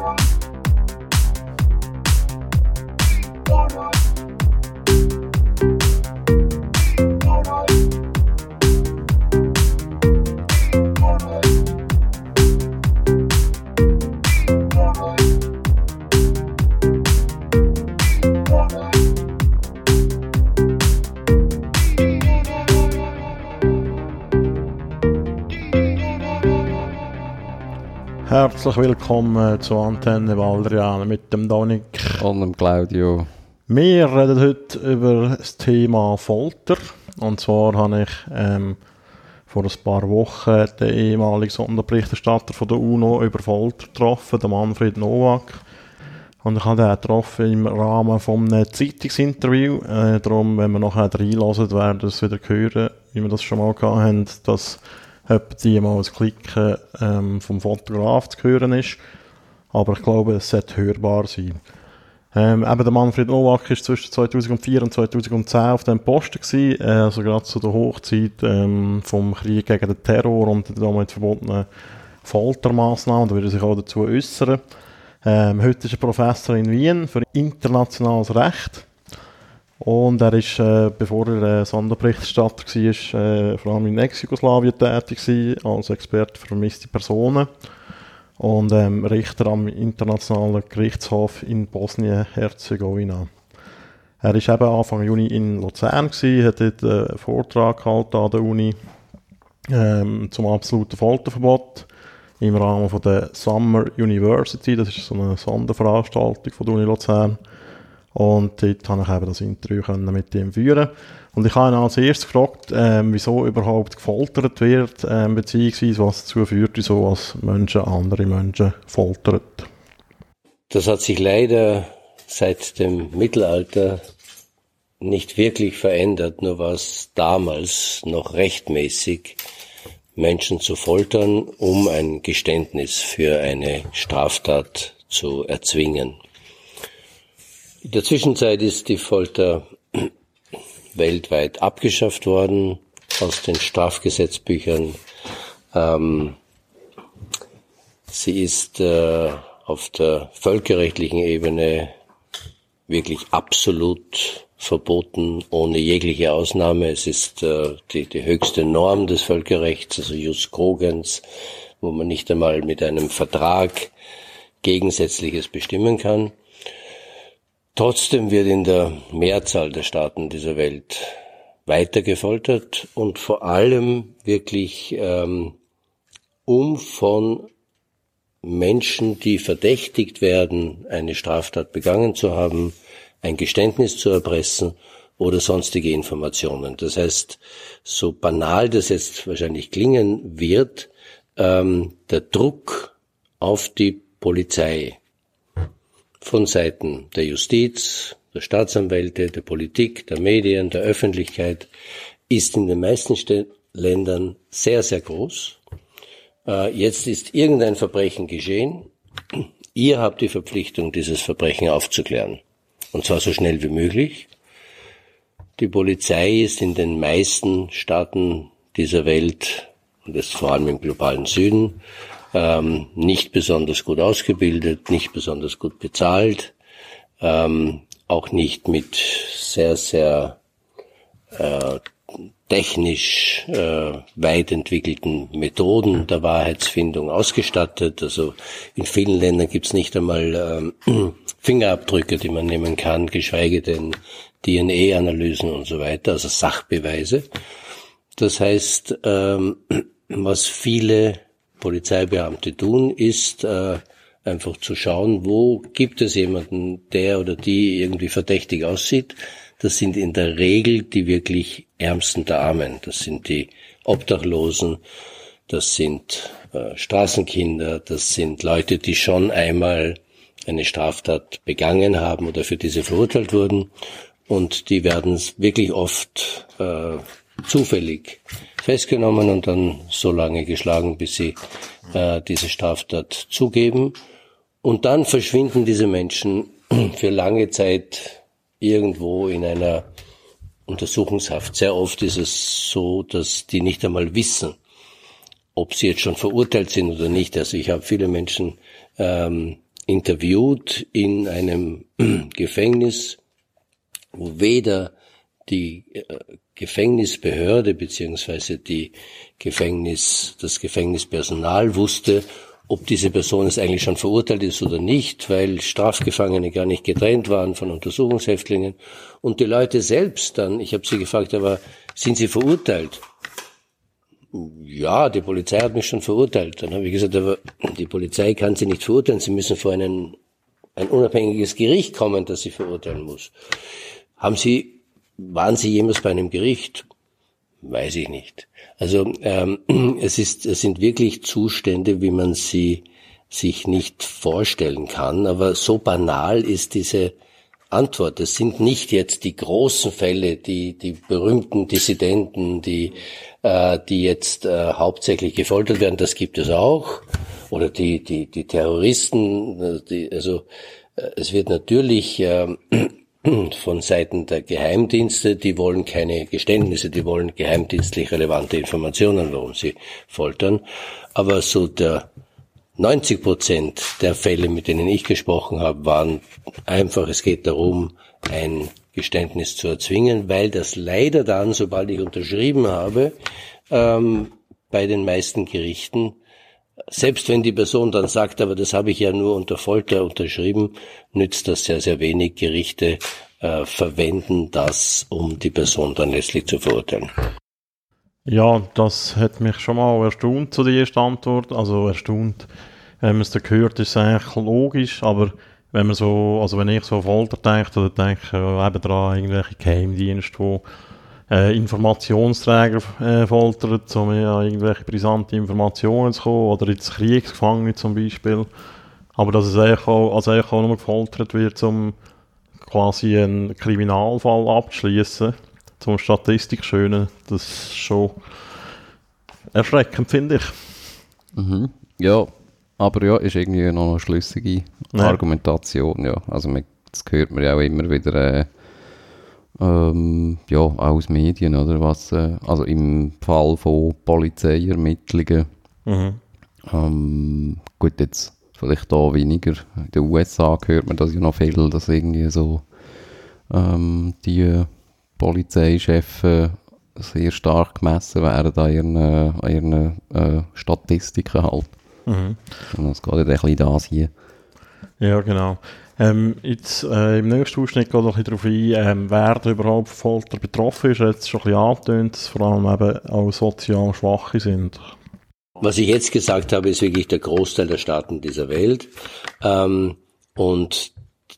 Bye. Herzlich willkommen zu Antenne Valdrian mit dem Donik und dem Claudio. Wir reden heute über das Thema Folter. Und zwar habe ich ähm, vor ein paar Wochen den ehemaligen Sonderberichterstatter von der UNO über Folter getroffen, den Manfred Nowak. Und ich habe ihn getroffen im Rahmen von einem Zeitungsinterview. Äh, darum, wenn wir nachher reinlassen, werden wir es wieder hören, wie wir das schon mal gehabt haben, dass ob die mal das Klicken ähm, vom Fotograf zu hören ist. Aber ich glaube, es sollte hörbar sein. Ähm, eben der Manfred Nowak war zwischen 2004 und 2010 auf dem Posten gewesen, äh, also gerade zu der Hochzeit ähm, vom Krieg gegen den Terror und den damit verbundenen Foltermaßnahmen. Da würde er sich auch dazu äußern. Ähm, heute ist er Professor in Wien für internationales Recht. Und er ist, äh, bevor er äh, Sonderberichterstatter war, äh, vor allem in Ex-Jugoslawien tätig gewesen, als Experte für vermisste Personen und ähm, Richter am Internationalen Gerichtshof in Bosnien-Herzegowina. Er war eben Anfang Juni in Luzern, gewesen, hat dort äh, einen Vortrag gehalten an der Uni ähm, zum absoluten Folterverbot im Rahmen von der Summer University, das ist so eine Sonderveranstaltung von der Uni Luzern. Und dort konnte ich eben das Interview mit ihm führen. Und ich habe ihn als erstes gefragt, ähm, wieso überhaupt gefoltert wird, ähm, beziehungsweise was dazu führt, wieso als Menschen andere Menschen foltern. Das hat sich leider seit dem Mittelalter nicht wirklich verändert, nur war es damals noch rechtmäßig, Menschen zu foltern, um ein Geständnis für eine Straftat zu erzwingen. In der Zwischenzeit ist die Folter weltweit abgeschafft worden aus den Strafgesetzbüchern. Ähm, sie ist äh, auf der völkerrechtlichen Ebene wirklich absolut verboten, ohne jegliche Ausnahme. Es ist äh, die, die höchste Norm des Völkerrechts, also Jus Cogens, wo man nicht einmal mit einem Vertrag Gegensätzliches bestimmen kann. Trotzdem wird in der Mehrzahl der Staaten dieser Welt weiter gefoltert und vor allem wirklich ähm, um von Menschen, die verdächtigt werden, eine Straftat begangen zu haben, ein Geständnis zu erpressen oder sonstige Informationen. Das heißt, so banal das jetzt wahrscheinlich klingen wird, ähm, der Druck auf die Polizei, von Seiten der Justiz, der Staatsanwälte, der Politik, der Medien, der Öffentlichkeit ist in den meisten Ländern sehr, sehr groß. Äh, jetzt ist irgendein Verbrechen geschehen. Ihr habt die Verpflichtung, dieses Verbrechen aufzuklären. Und zwar so schnell wie möglich. Die Polizei ist in den meisten Staaten dieser Welt, und das vor allem im globalen Süden, ähm, nicht besonders gut ausgebildet, nicht besonders gut bezahlt, ähm, auch nicht mit sehr, sehr äh, technisch äh, weit entwickelten Methoden der Wahrheitsfindung ausgestattet. Also in vielen Ländern gibt's nicht einmal ähm, Fingerabdrücke, die man nehmen kann, geschweige denn DNA-Analysen und so weiter, also Sachbeweise. Das heißt, ähm, was viele Polizeibeamte tun, ist äh, einfach zu schauen, wo gibt es jemanden, der oder die irgendwie verdächtig aussieht. Das sind in der Regel die wirklich Ärmsten der Armen. Das sind die Obdachlosen, das sind äh, Straßenkinder, das sind Leute, die schon einmal eine Straftat begangen haben oder für diese verurteilt wurden. Und die werden wirklich oft äh, zufällig festgenommen und dann so lange geschlagen, bis sie äh, diese Straftat zugeben. Und dann verschwinden diese Menschen für lange Zeit irgendwo in einer Untersuchungshaft. Sehr oft ist es so, dass die nicht einmal wissen, ob sie jetzt schon verurteilt sind oder nicht. Also ich habe viele Menschen ähm, interviewt in einem Gefängnis, wo weder die äh, Gefängnisbehörde beziehungsweise die Gefängnis, das Gefängnispersonal wusste, ob diese Person es eigentlich schon verurteilt ist oder nicht, weil Strafgefangene gar nicht getrennt waren von Untersuchungshäftlingen. Und die Leute selbst dann, ich habe sie gefragt, aber sind sie verurteilt? Ja, die Polizei hat mich schon verurteilt. Dann habe ich gesagt, aber die Polizei kann sie nicht verurteilen, sie müssen vor einen, ein unabhängiges Gericht kommen, das sie verurteilen muss. Haben Sie, waren Sie jemals bei einem Gericht? Weiß ich nicht. Also ähm, es ist, es sind wirklich Zustände, wie man sie sich nicht vorstellen kann. Aber so banal ist diese Antwort. Es sind nicht jetzt die großen Fälle, die die berühmten Dissidenten, die äh, die jetzt äh, hauptsächlich gefoltert werden. Das gibt es auch. Oder die die die Terroristen. Äh, die, also äh, es wird natürlich äh, von Seiten der Geheimdienste, die wollen keine Geständnisse, die wollen geheimdienstlich relevante Informationen, warum sie foltern. Aber so der 90 Prozent der Fälle, mit denen ich gesprochen habe, waren einfach, es geht darum, ein Geständnis zu erzwingen, weil das leider dann, sobald ich unterschrieben habe, ähm, bei den meisten Gerichten selbst wenn die Person dann sagt, aber das habe ich ja nur unter Folter unterschrieben, nützt das sehr, sehr wenig. Gerichte äh, verwenden das, um die Person dann letztlich zu verurteilen. Ja, das hat mich schon mal erstaunt zu dieser Antwort. Also erstaunt, wenn man es da gehört, ist es eigentlich logisch, aber wenn man so, also wenn ich so Folter denke, dann denke eben daran, irgendwelche Geheimdienste, die äh, Informationsträger äh, foltert, um an irgendwelche brisante Informationen zu kommen, oder ins Kriegsgefangene zum Beispiel. Aber dass es eigentlich auch, also eigentlich auch nur gefoltert wird, um quasi einen Kriminalfall abzuschließen, zum Statistik schönen, das ist schon erschreckend, finde ich. Mhm. Ja, aber ja, ist irgendwie noch eine schlüssige ja. Argumentation, ja. Also man, das hört man ja auch immer wieder, äh, ähm, ja, auch aus Medien, oder was, äh, also im Fall von Polizeiermittlungen, mhm. ähm, gut, jetzt vielleicht da weniger, in den USA hört man das ja noch viel, dass irgendwie so ähm, die Polizeichefs sehr stark gemessen werden an ihren, äh, an ihren äh, Statistiken halt. Mhm. Und das geht ja ein bisschen das hier. Ja, genau. Ähm, jetzt, äh, Im nächsten Ausschnitt geht noch ein darauf ein, ähm, wer überhaupt von Folter betroffen ist. Jetzt schon ein bisschen angetönt, dass vor allem eben auch sozial Schwache sind. Was ich jetzt gesagt habe, ist wirklich der Großteil der Staaten dieser Welt. Ähm, und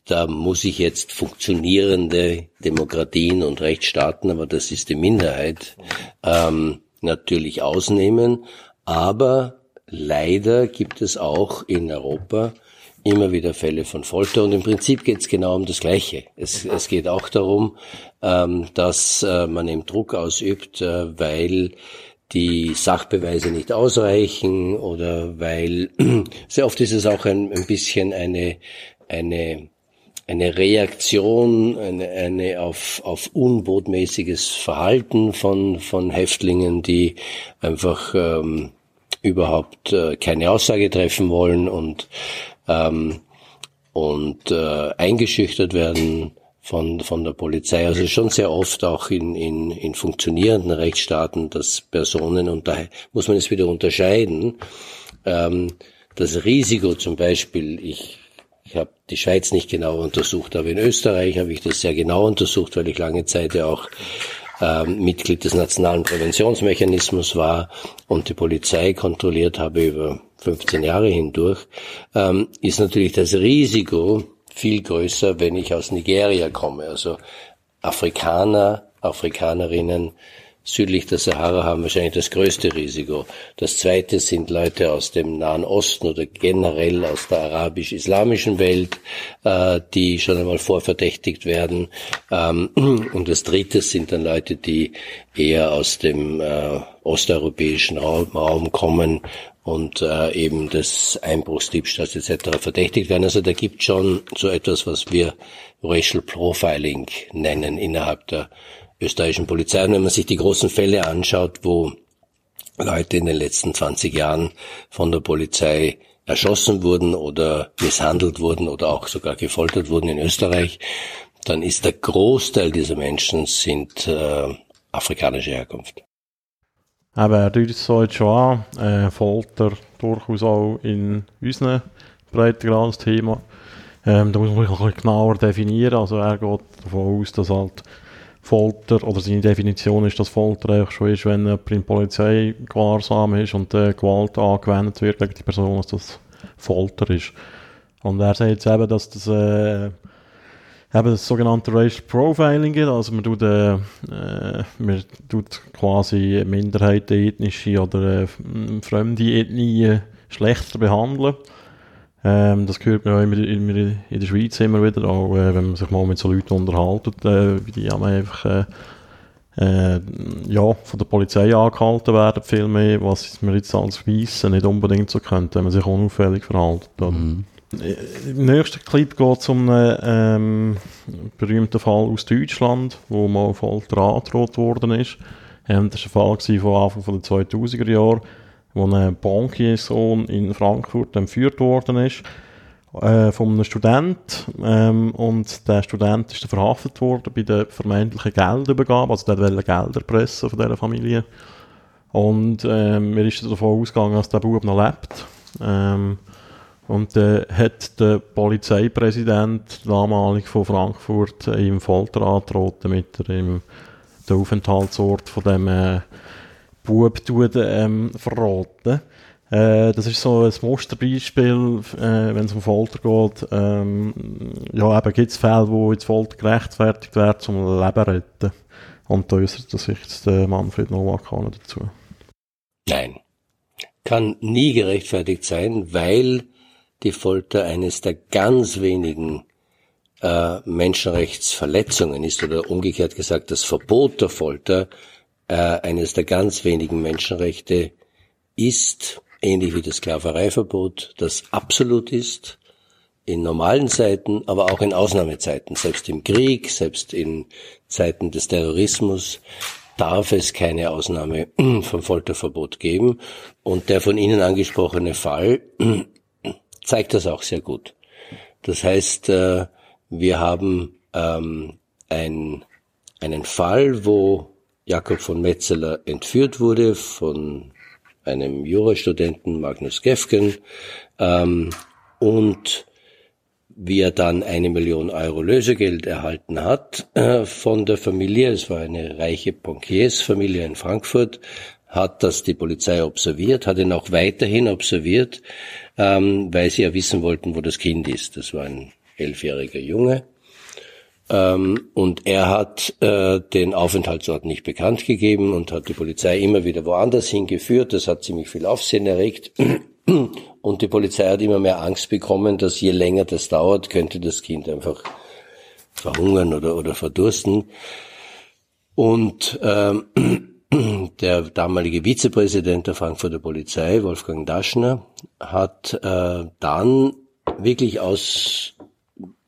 da muss ich jetzt funktionierende Demokratien und Rechtsstaaten, aber das ist die Minderheit, ähm, natürlich ausnehmen. Aber leider gibt es auch in Europa immer wieder Fälle von Folter. Und im Prinzip geht es genau um das Gleiche. Es, es geht auch darum, ähm, dass äh, man eben Druck ausübt, äh, weil die Sachbeweise nicht ausreichen oder weil sehr oft ist es auch ein, ein bisschen eine, eine, eine Reaktion, eine, eine auf, auf unbotmäßiges Verhalten von, von Häftlingen, die einfach ähm, überhaupt äh, keine Aussage treffen wollen und ähm, und äh, eingeschüchtert werden von, von der Polizei. Also schon sehr oft auch in, in, in funktionierenden Rechtsstaaten, dass Personen, und da muss man es wieder unterscheiden, ähm, das Risiko zum Beispiel, ich, ich habe die Schweiz nicht genau untersucht, aber in Österreich habe ich das sehr genau untersucht, weil ich lange Zeit ja auch ähm, Mitglied des Nationalen Präventionsmechanismus war und die Polizei kontrolliert habe über 15 Jahre hindurch, ähm, ist natürlich das Risiko viel größer, wenn ich aus Nigeria komme. Also Afrikaner, Afrikanerinnen südlich der Sahara haben wahrscheinlich das größte Risiko. Das zweite sind Leute aus dem Nahen Osten oder generell aus der arabisch-islamischen Welt, äh, die schon einmal vorverdächtigt werden. Ähm, und das dritte sind dann Leute, die eher aus dem äh, osteuropäischen Raum, Raum kommen und äh, eben des Einbruchsdiebstahls etc. verdächtigt werden. Also da gibt schon so etwas, was wir Racial Profiling nennen innerhalb der österreichischen Polizei. Und wenn man sich die großen Fälle anschaut, wo Leute in den letzten 20 Jahren von der Polizei erschossen wurden oder misshandelt wurden oder auch sogar gefoltert wurden in Österreich, dann ist der Großteil dieser Menschen sind äh, afrikanischer Herkunft. So jetzt schon an, äh, Folter durchaus auch in unseren Breitengrad Thema. Ähm, da muss man ein bisschen genauer definieren. Also er geht davon aus, dass halt Folter, oder seine Definition ist, dass Folter eigentlich schon ist, wenn jemand in Polizei gewahrsam ist und äh, Gewalt angewendet wird gegen die Person, dass das Folter ist. Und er sagt jetzt eben, dass das äh, eben das sogenannte Racial Profiling. Also man tut, äh, äh, man tut quasi Minderheiten, ethnische oder äh, fremde Ethnien schlechter behandeln. Ähm, das hört man auch immer, immer in der Schweiz immer wieder, auch äh, wenn man sich mal mit so Leuten unterhaltet, äh, die einfach äh, äh, ja, von der Polizei angehalten werden, viel mehr, was man jetzt als Weissen nicht unbedingt so könnte, wenn man sich unauffällig verhält. Mhm. Im nächsten Clip geht es um einen ähm, berühmten Fall aus Deutschland, wo mal Folter angedroht worden ist. Ähm, das war ein Fall von Anfang der 2000er Jahre, wo ein Bankiersohn in Frankfurt entführt worden ist äh, von einem Student ähm, und der Student ist verhaftet worden bei der vermeintlichen Geldübergabe, also der wollte Geld erpressen von dieser Familie und ähm, mir ist davon ausgegangen, dass der Bub noch lebt. Ähm, und dann äh, hat der Polizeipräsident damalig von Frankfurt äh, ihm Folter angedroht, damit er ihm den Aufenthaltsort von dem äh, Bub tut, ähm, verraten. Äh, das ist so ein Musterbeispiel, äh, wenn es um Folter geht. Ähm, ja, eben gibt es Fälle, wo jetzt Folter gerechtfertigt wird, um Leben retten. Und da äußert sich jetzt der Manfred Nowak dazu. Nein. Kann nie gerechtfertigt sein, weil die Folter eines der ganz wenigen äh, Menschenrechtsverletzungen ist oder umgekehrt gesagt das Verbot der Folter äh, eines der ganz wenigen Menschenrechte ist, ähnlich wie das Sklavereiverbot, das absolut ist, in normalen Zeiten, aber auch in Ausnahmezeiten, selbst im Krieg, selbst in Zeiten des Terrorismus, darf es keine Ausnahme vom Folterverbot geben. Und der von Ihnen angesprochene Fall zeigt das auch sehr gut. Das heißt, äh, wir haben ähm, ein, einen Fall, wo Jakob von Metzeler entführt wurde von einem Jurastudenten Magnus Gefgen ähm, und wie er dann eine Million Euro Lösegeld erhalten hat äh, von der Familie, es war eine reiche Bankiersfamilie in Frankfurt, hat das die Polizei observiert, hat ihn auch weiterhin observiert, ähm, weil sie ja wissen wollten, wo das Kind ist. Das war ein elfjähriger Junge. Ähm, und er hat äh, den Aufenthaltsort nicht bekannt gegeben und hat die Polizei immer wieder woanders hingeführt. Das hat ziemlich viel Aufsehen erregt. Und die Polizei hat immer mehr Angst bekommen, dass je länger das dauert, könnte das Kind einfach verhungern oder, oder verdursten. Und ähm, der damalige Vizepräsident der Frankfurter Polizei, Wolfgang Daschner, hat äh, dann wirklich aus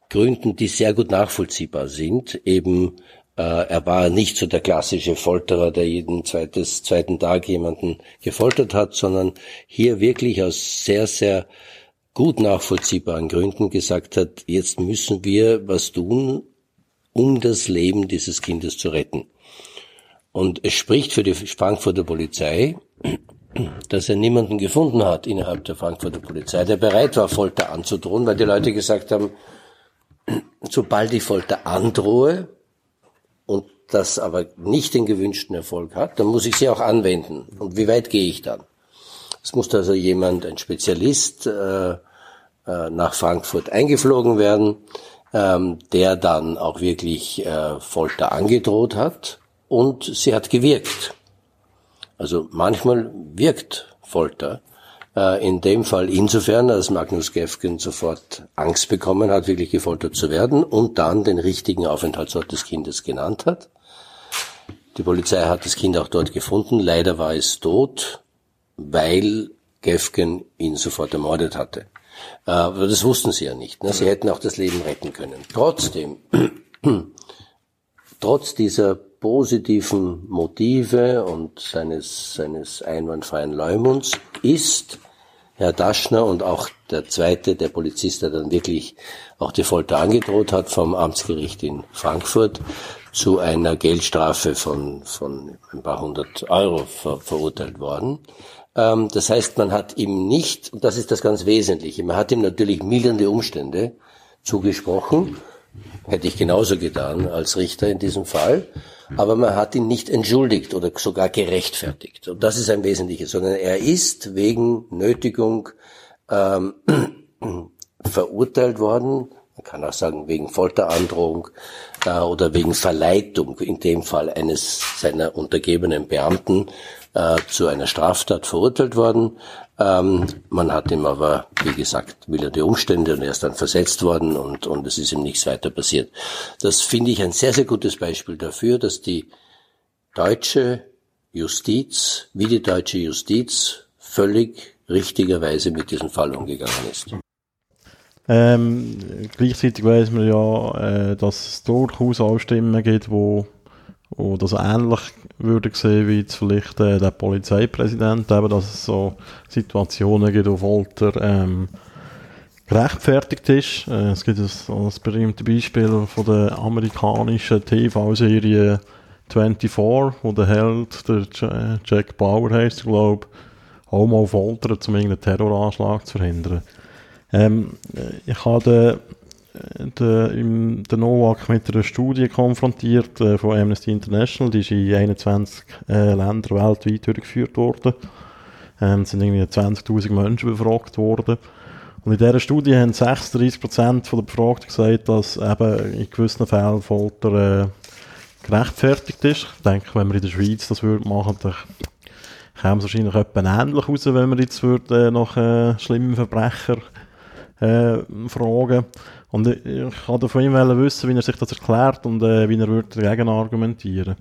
Gründen, die sehr gut nachvollziehbar sind, eben äh, er war nicht so der klassische Folterer, der jeden zweites, zweiten Tag jemanden gefoltert hat, sondern hier wirklich aus sehr, sehr gut nachvollziehbaren Gründen gesagt hat, jetzt müssen wir was tun, um das Leben dieses Kindes zu retten. Und es spricht für die Frankfurter Polizei, dass er niemanden gefunden hat innerhalb der Frankfurter Polizei, der bereit war, Folter anzudrohen, weil die Leute gesagt haben, sobald ich Folter androhe und das aber nicht den gewünschten Erfolg hat, dann muss ich sie auch anwenden. Und wie weit gehe ich dann? Es muss also jemand, ein Spezialist, äh, äh, nach Frankfurt eingeflogen werden, ähm, der dann auch wirklich äh, Folter angedroht hat und sie hat gewirkt. Also manchmal wirkt Folter. Äh, in dem Fall insofern, als Magnus Gefgen sofort Angst bekommen hat, wirklich gefoltert zu werden und dann den richtigen Aufenthaltsort des Kindes genannt hat. Die Polizei hat das Kind auch dort gefunden. Leider war es tot, weil Gefgen ihn sofort ermordet hatte. Äh, aber das wussten sie ja nicht. Ne? Sie hätten auch das Leben retten können. Trotzdem, trotz dieser positiven Motive und seines, seines einwandfreien Leumunds ist Herr Daschner und auch der zweite, der Polizist, der dann wirklich auch die Folter angedroht hat vom Amtsgericht in Frankfurt, zu einer Geldstrafe von, von ein paar hundert Euro ver, verurteilt worden. Ähm, das heißt, man hat ihm nicht, und das ist das ganz Wesentliche, man hat ihm natürlich mildernde Umstände zugesprochen, hätte ich genauso getan als Richter in diesem Fall, aber man hat ihn nicht entschuldigt oder sogar gerechtfertigt. Und das ist ein Wesentliches, sondern er ist wegen Nötigung ähm, verurteilt worden, man kann auch sagen wegen Folterandrohung äh, oder wegen Verleitung, in dem Fall eines seiner untergebenen Beamten, äh, zu einer Straftat verurteilt worden. Ähm, man hat ihm aber, wie gesagt, mildernde Umstände und er ist dann versetzt worden und, und es ist ihm nichts weiter passiert. Das finde ich ein sehr, sehr gutes Beispiel dafür, dass die deutsche Justiz, wie die deutsche Justiz, völlig richtigerweise mit diesem Fall umgegangen ist. Ähm, gleichzeitig weiß man ja, äh, dass es durchaus auch Stimmen gibt, wo, wo das ähnlich würde sehen wie vielleicht äh, der Polizeipräsident, eben, dass es so Situationen gibt, wo Folter ähm, gerechtfertigt ist. Äh, es gibt das, das berühmte Beispiel von der amerikanischen TV-Serie 24, wo der Held, der Jack Bauer heißt, glaube Homo foltert, um irgendeinen Terroranschlag zu verhindern. Ähm, ich habe den, den, den Novak mit einer Studie konfrontiert äh, von Amnesty International, die ist in 21 äh, Ländern weltweit durchgeführt worden. Ähm, es sind irgendwie 20'000 Menschen befragt worden. Und in dieser Studie haben 36% der Befragten gesagt, dass eben in gewissen Fällen Folter äh, gerechtfertigt ist. Ich denke, wenn wir in der Schweiz das würde machen, dann käme es wahrscheinlich etwas ähnlich raus, wenn wir jetzt würde, äh, nach äh, schlimmen Verbrechern äh, fragen. Und ich, ich wollte von ihm wissen, wie er sich das erklärt und äh, wie er würde dagegen argumentieren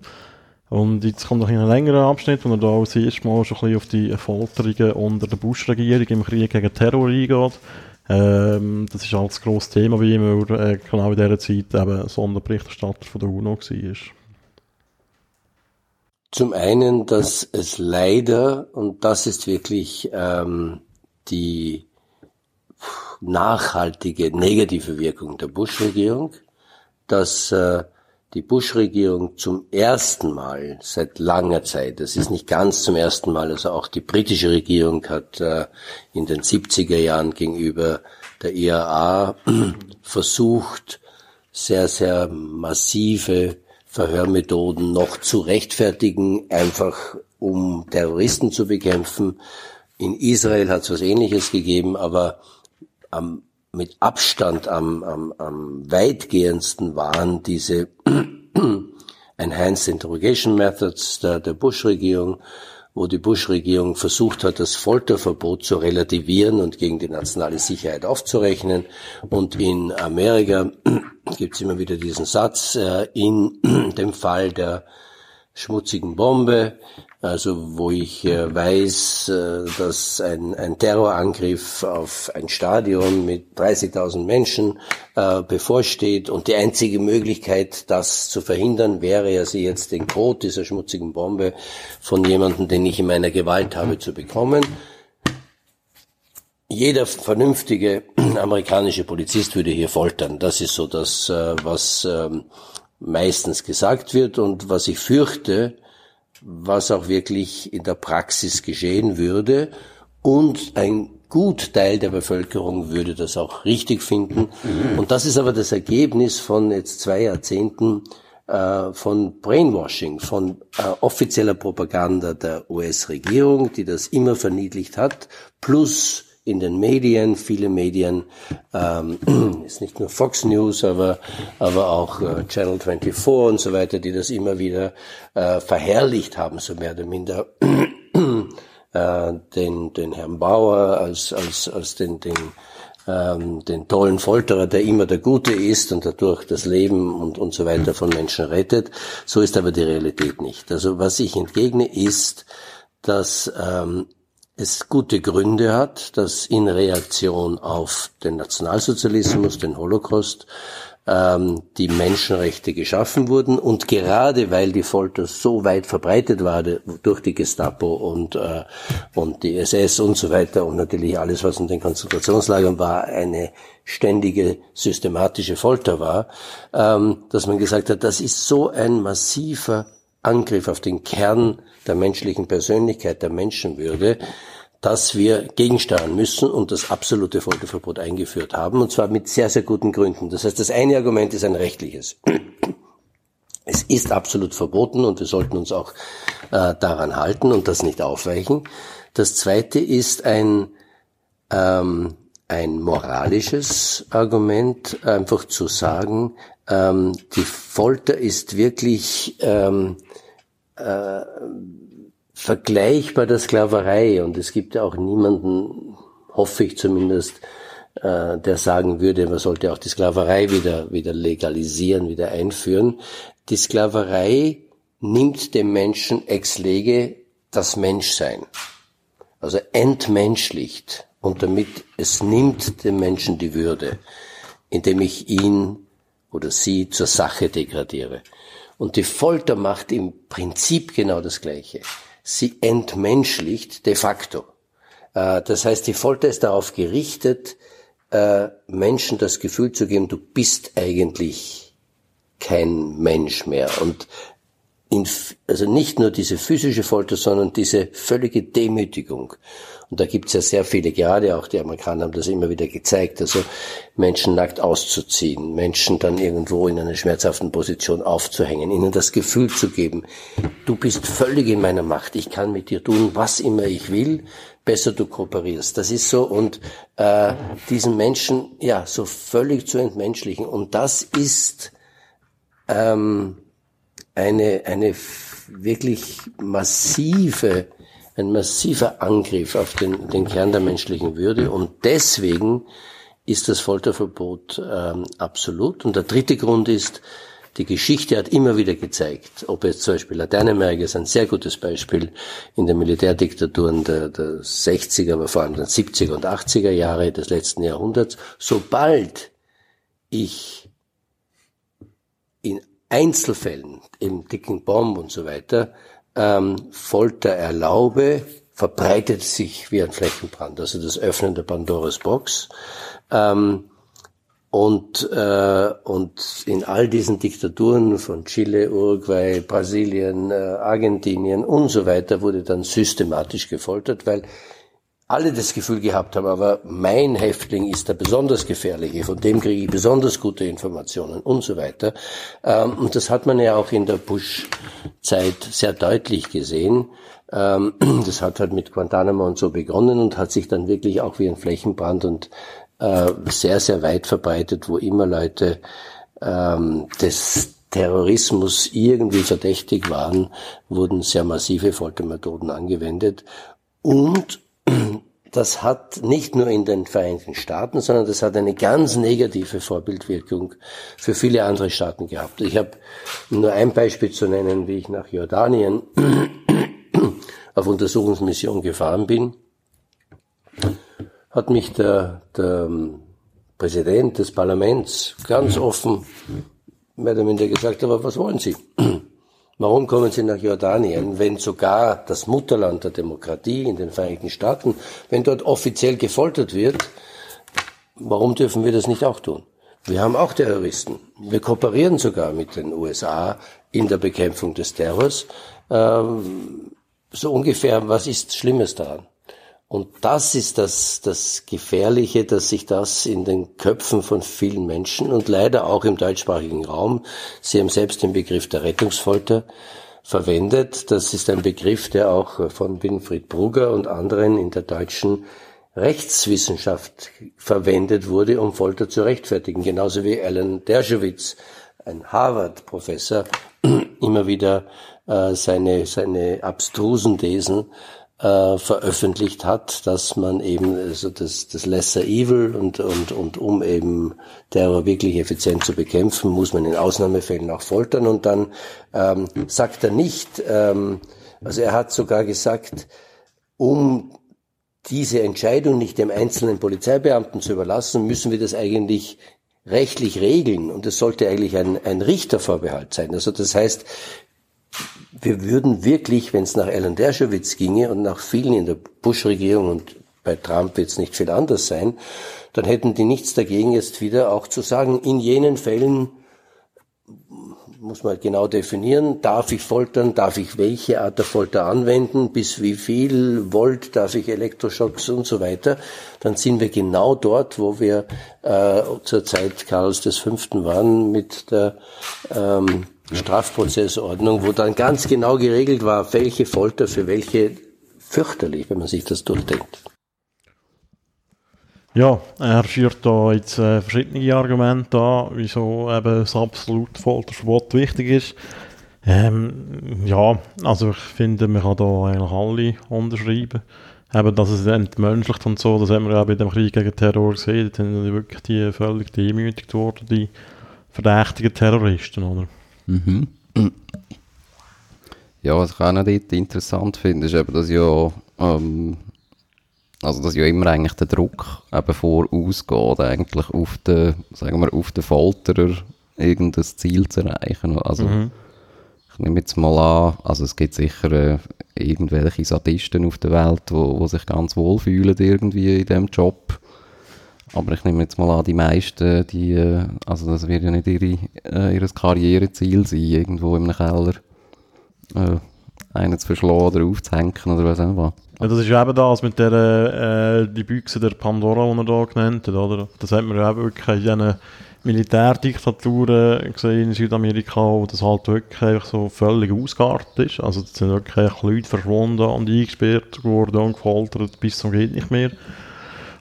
Und jetzt kommt noch ein längerer Abschnitt, wo er da das erste Mal schon ein bisschen auf die Folterungen unter der Bush-Regierung im Krieg gegen Terror eingeht. Ähm, das ist halt das grosse Thema wie ihm, weil äh, genau in dieser Zeit eben Sonderberichterstatter von der UNO war. Zum einen, dass es leider, und das ist wirklich ähm, die nachhaltige negative Wirkung der Bush-Regierung, dass äh, die Bush-Regierung zum ersten Mal seit langer Zeit, das ist nicht ganz zum ersten Mal, also auch die britische Regierung hat äh, in den 70er Jahren gegenüber der IAA versucht, sehr, sehr massive Verhörmethoden noch zu rechtfertigen, einfach um Terroristen zu bekämpfen. In Israel hat es was Ähnliches gegeben, aber am, mit Abstand am, am, am weitgehendsten waren diese Enhanced Interrogation Methods der, der Bush-Regierung, wo die Bush-Regierung versucht hat, das Folterverbot zu relativieren und gegen die nationale Sicherheit aufzurechnen. Und in Amerika gibt es immer wieder diesen Satz, äh, in dem Fall der schmutzigen Bombe also wo ich äh, weiß, äh, dass ein, ein Terrorangriff auf ein Stadion mit 30.000 Menschen äh, bevorsteht und die einzige Möglichkeit, das zu verhindern, wäre ja, sie jetzt den Code dieser schmutzigen Bombe von jemandem, den ich in meiner Gewalt habe, zu bekommen. Jeder vernünftige amerikanische Polizist würde hier foltern. Das ist so das, äh, was ähm, meistens gesagt wird und was ich fürchte, was auch wirklich in der Praxis geschehen würde. Und ein Gutteil der Bevölkerung würde das auch richtig finden. Und das ist aber das Ergebnis von jetzt zwei Jahrzehnten äh, von Brainwashing, von äh, offizieller Propaganda der US-Regierung, die das immer verniedlicht hat, plus in den Medien, viele Medien, ähm, ist nicht nur Fox News, aber, aber auch äh, Channel 24 und so weiter, die das immer wieder äh, verherrlicht haben, so mehr oder minder, äh, den, den Herrn Bauer als, als, als den, den, ähm, den tollen Folterer, der immer der Gute ist und dadurch das Leben und, und so weiter von Menschen rettet. So ist aber die Realität nicht. Also was ich entgegne ist, dass ähm, es gute Gründe hat, dass in Reaktion auf den Nationalsozialismus, den Holocaust, ähm, die Menschenrechte geschaffen wurden. Und gerade weil die Folter so weit verbreitet war durch die Gestapo und, äh, und die SS und so weiter und natürlich alles, was in den Konzentrationslagern war, eine ständige systematische Folter war, ähm, dass man gesagt hat, das ist so ein massiver Angriff auf den Kern der menschlichen Persönlichkeit, der Menschenwürde, dass wir gegensteuern müssen und das absolute Folterverbot eingeführt haben, und zwar mit sehr, sehr guten Gründen. Das heißt, das eine Argument ist ein rechtliches. Es ist absolut verboten und wir sollten uns auch äh, daran halten und das nicht aufweichen. Das zweite ist ein, ähm, ein moralisches Argument, einfach zu sagen, ähm, die Folter ist wirklich ähm, äh, vergleichbar der Sklaverei und es gibt ja auch niemanden, hoffe ich zumindest, äh, der sagen würde, man sollte auch die Sklaverei wieder, wieder legalisieren, wieder einführen. Die Sklaverei nimmt dem Menschen ex lege das Menschsein. Also entmenschlicht und damit es nimmt dem Menschen die Würde, indem ich ihn oder sie zur Sache degradiere. Und die Folter macht im Prinzip genau das Gleiche sie entmenschlicht de facto. Äh, das heißt, die Folter ist darauf gerichtet, äh, Menschen das Gefühl zu geben, du bist eigentlich kein Mensch mehr. Und in, also nicht nur diese physische Folter, sondern diese völlige Demütigung. Und da gibt es ja sehr viele, gerade auch die Amerikaner haben das immer wieder gezeigt, also Menschen nackt auszuziehen, Menschen dann irgendwo in einer schmerzhaften Position aufzuhängen, ihnen das Gefühl zu geben, du bist völlig in meiner Macht, ich kann mit dir tun, was immer ich will, besser du kooperierst. Das ist so und äh, diesen Menschen ja so völlig zu entmenschlichen und das ist ähm, eine eine wirklich massive ein massiver Angriff auf den, den Kern der menschlichen Würde und deswegen ist das Folterverbot ähm, absolut. Und der dritte Grund ist, die Geschichte hat immer wieder gezeigt, ob jetzt zum Beispiel Lateinamerika ist ein sehr gutes Beispiel in den Militärdiktaturen der, der 60er, aber vor allem der 70er und 80er Jahre des letzten Jahrhunderts, sobald ich in Einzelfällen, im dicken Bomb und so weiter, ähm, Folter erlaube, verbreitet sich wie ein Flächenbrand. Also das Öffnen der Pandoras Box. Ähm, und, äh, und in all diesen Diktaturen von Chile, Uruguay, Brasilien, äh, Argentinien und so weiter wurde dann systematisch gefoltert, weil alle das Gefühl gehabt haben, aber mein Häftling ist der besonders gefährliche, von dem kriege ich besonders gute Informationen und so weiter. Ähm, und das hat man ja auch in der Bush-Zeit sehr deutlich gesehen. Ähm, das hat halt mit Guantanamo und so begonnen und hat sich dann wirklich auch wie ein Flächenbrand und äh, sehr, sehr weit verbreitet, wo immer Leute ähm, des Terrorismus irgendwie verdächtig waren, wurden sehr massive Foltermethoden angewendet. Und das hat nicht nur in den Vereinigten Staaten, sondern das hat eine ganz negative Vorbildwirkung für viele andere Staaten gehabt. Ich habe nur ein Beispiel zu nennen, wie ich nach Jordanien auf Untersuchungsmission gefahren bin, hat mich der, der Präsident des Parlaments ganz offen mehr oder minder gesagt, aber was wollen Sie? Warum kommen Sie nach Jordanien, wenn sogar das Mutterland der Demokratie in den Vereinigten Staaten, wenn dort offiziell gefoltert wird, warum dürfen wir das nicht auch tun? Wir haben auch Terroristen. Wir kooperieren sogar mit den USA in der Bekämpfung des Terrors. Ähm, so ungefähr, was ist Schlimmes daran? Und das ist das, das Gefährliche, dass sich das in den Köpfen von vielen Menschen und leider auch im deutschsprachigen Raum, Sie haben selbst den Begriff der Rettungsfolter verwendet. Das ist ein Begriff, der auch von Winfried Brugger und anderen in der deutschen Rechtswissenschaft verwendet wurde, um Folter zu rechtfertigen. Genauso wie Alan Dershowitz, ein Harvard-Professor, immer wieder äh, seine, seine abstrusen Thesen äh, veröffentlicht hat, dass man eben also das, das Lesser Evil und, und, und um eben Terror wirklich effizient zu bekämpfen, muss man in Ausnahmefällen auch foltern und dann ähm, sagt er nicht, ähm, also er hat sogar gesagt, um diese Entscheidung nicht dem einzelnen Polizeibeamten zu überlassen, müssen wir das eigentlich rechtlich regeln, und es sollte eigentlich ein, ein Richtervorbehalt sein. Also das heißt, wir würden wirklich, wenn es nach Alan Dershowitz ginge und nach vielen in der Bush-Regierung und bei Trump wird es nicht viel anders sein, dann hätten die nichts dagegen, jetzt wieder auch zu sagen, in jenen Fällen muss man genau definieren, darf ich foltern, darf ich welche Art der Folter anwenden, bis wie viel Volt darf ich Elektroschocks und so weiter, dann sind wir genau dort, wo wir äh, zur Zeit Karls V. waren mit der ähm, Strafprozessordnung, wo dann ganz genau geregelt war, welche Folter für welche fürchterlich, wenn man sich das durchdenkt. Ja, er führt da jetzt äh, verschiedene Argumente an, wieso eben das absolute Folterverbot wichtig ist. Ähm, ja, also ich finde, man kann da eigentlich alle unterschreiben. Eben, dass es entmenschlicht und so, das haben wir ja bei dem Krieg gegen Terror gesehen. Da sind wirklich die völlig demütigt worden, die verdächtigen Terroristen, oder? Mhm. Ja, was ich auch noch dort interessant finde, ist eben, dass ja ähm, also, dass ja immer eigentlich der Druck eben vorausgeht, eigentlich auf den, sagen wir, auf den Folterer irgendein Ziel zu erreichen. Also, mhm. ich nehme jetzt mal an, also es gibt sicher äh, irgendwelche Sadisten auf der Welt, wo, wo sich ganz wohl fühlen irgendwie in diesem Job. Aber ich nehme jetzt mal an, die meisten, die, äh, also das wird ja nicht ihre, äh, ihr Karriereziel sein, irgendwo einem Keller äh, einen zu verschlagen oder aufzuhängen oder was auch immer. Ja, das ist eben das mit der äh, die Büchse der Pandora, die er da genannt hat, oder? Das hat man ja auch wirklich in diesen Militärdiktaturen gesehen in Südamerika, wo das halt wirklich so völlig ausgeartet ist. Also da sind wirklich Leute verschwunden und eingesperrt worden und gefoltert bis zum geht nicht mehr.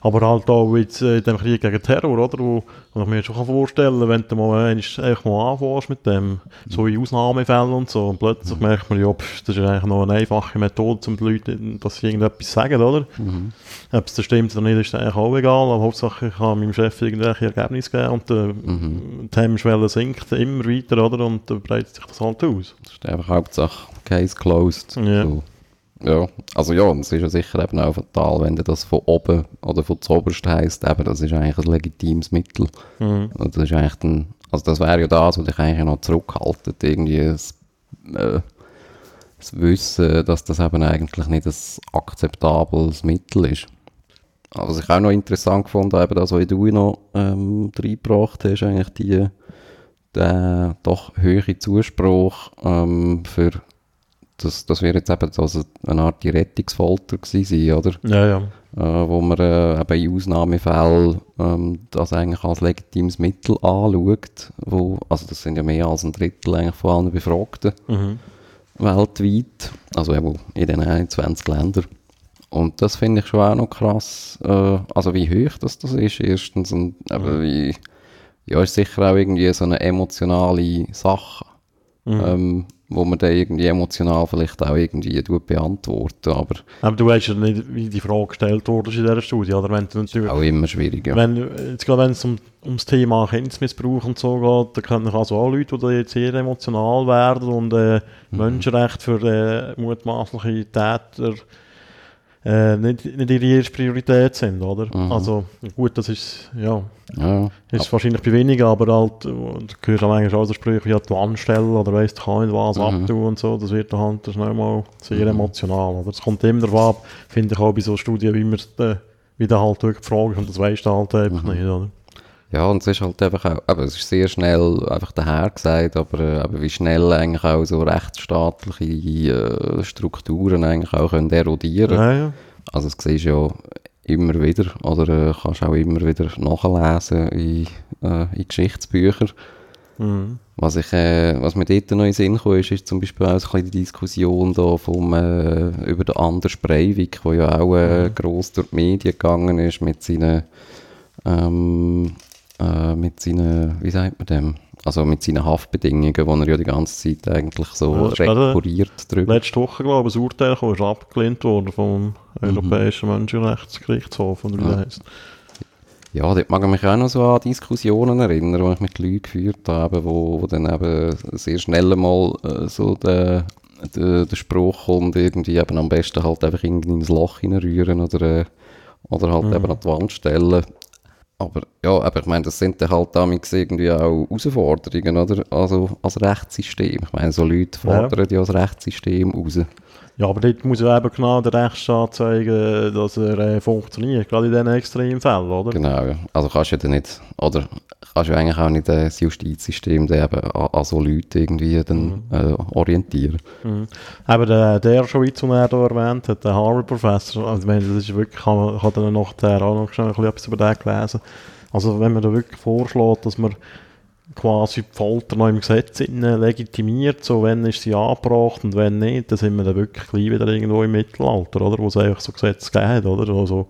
Aber halt auch jetzt äh, in dem Krieg gegen Terror, oder? Wo, wo ich mir schon vorstellen kann, wenn du mal eigentlich mal anfängst mit dem, so in Ausnahmefällen und so, und plötzlich mhm. merkt man, ja, pff, das ist eigentlich noch eine einfache Methode, um den Leuten, dass sie irgendetwas sagen, oder? Mhm. Ob es stimmt oder nicht, ist eigentlich auch egal, aber Hauptsache ich kann meinem Chef irgendwelche Ergebnisse geben und äh, mhm. die Hemmschwelle sinkt immer weiter, oder? Und dann breitet sich das halt aus. Das ist einfach Hauptsache Case closed. Ja. So. Ja, also ja, es ist ja sicher eben auch fatal, wenn das von oben oder von zuoberst heisst, eben, das ist eigentlich ein legitimes Mittel. Mhm. Und das ist eigentlich dann, also das wäre ja das, was dich eigentlich noch zurückhaltet, irgendwie das, äh, das Wissen, dass das eben eigentlich nicht ein akzeptables Mittel ist. Also, was ich auch noch interessant fand, eben das, was du noch ähm, reingebracht hast, eigentlich die, der doch höhere Zuspruch ähm, für das, das wäre jetzt eben also eine Art die Rettungsfolter gewesen oder? Ja, ja. Äh, wo man äh, eben in Ausnahmefällen ähm, das eigentlich als legitimes Mittel anschaut, wo, also das sind ja mehr als ein Drittel eigentlich von allen Befragten mhm. weltweit, also eben in den 21 Ländern. Und das finde ich schon auch noch krass, äh, also wie hoch das, das ist erstens und eben mhm. wie, ja, ist sicher auch irgendwie so eine emotionale Sache. Mhm. Ähm, wo man dann irgendwie emotional vielleicht auch irgendwie beantworten aber, aber du weißt ja nicht, wie die Frage gestellt wurde in dieser Studie, oder? Wenn natürlich, auch immer schwieriger. Wenn, jetzt gerade wenn es um, ums Thema Kindesmissbrauch und so geht, dann können also auch Leute, die jetzt sehr emotional werden und äh, mhm. Menschenrecht für äh, mutmaßliche Täter äh, nicht, nicht ihre erste Priorität sind, oder? Mhm. Also gut, das ist, ja, ja. ist wahrscheinlich bei wenigen, aber halt, du hörst auch eigentlich auch so Sprüche wie die anstellen oder weißt, kann nicht was mhm. abtun und so, das wird dann halt schnell mal sehr mhm. emotional, oder? Es kommt immer darauf ab, finde ich auch bei so Studien, wie man äh, wie da halt wirklich fragt und das weißt du halt einfach mhm. nicht, oder? Ja, und es ist halt einfach auch, aber es ist sehr schnell einfach daher gesagt, aber, äh, aber wie schnell eigentlich auch so rechtsstaatliche äh, Strukturen eigentlich auch können erodieren ja, ja. Also das siehst ja immer wieder, oder äh, kannst auch immer wieder nachlesen in, äh, in Geschichtsbüchern. Mhm. Was, ich, äh, was mir dort noch in den Sinn kam, ist, ist zum Beispiel auch so die Diskussion da vom, äh, über den Anders Breivik, der ja auch äh, mhm. gross durch die Medien gegangen ist mit seinen ähm, äh, mit seinen, wie sagt man dem? Also mit seinen Haftbedingungen, wo er ja die ganze Zeit eigentlich so ja, rekurriert drüber. Letzte Woche, glaube ich, ein Urteil kam, ist abgelehnt worden vom mhm. Europäischen Menschenrechtsgerichtshof, oder wie ja. heißt. Ja, dort mag ich mich auch noch so an Diskussionen erinnern, die ich mit Leuten geführt habe, wo, wo dann eben sehr schnell mal äh, so der, der, der Spruch kommt, irgendwie eben am besten halt einfach irgendwie ins Loch hineinrühren oder, äh, oder halt mhm. eben an die Wand stellen. Aber ja, aber ich meine, das sind dann halt damit irgendwie auch Herausforderungen, oder? Also als Rechtssystem. Ich meine, so Leute fordern ja, ja das Rechtssystem raus. Ja, aber dort muss ja eben genau der Rechtsstaat zeigen, dass er äh, funktioniert, gerade in diesen extremen Fällen, oder? Genau, ja. Also kannst du ja nicht, oder kannst du eigentlich auch nicht das Justizsystem dann eben an, an so Leute irgendwie dann, mhm. äh, orientieren. Mhm. Eben der, der Schweiz, den er hier erwähnt hat, der Harvard-Professor, also ich meine, das ist wirklich, kann dann nachher auch noch schnell etwas über den gelesen. Also wenn man da wirklich vorschlägt, dass man quasi die Folter noch im Gesetz legitimiert, so wenn ist sie angebracht und wenn nicht, dann sind wir dann wirklich gleich wieder irgendwo im Mittelalter, oder, wo es eigentlich so Gesetze gegeben oder, also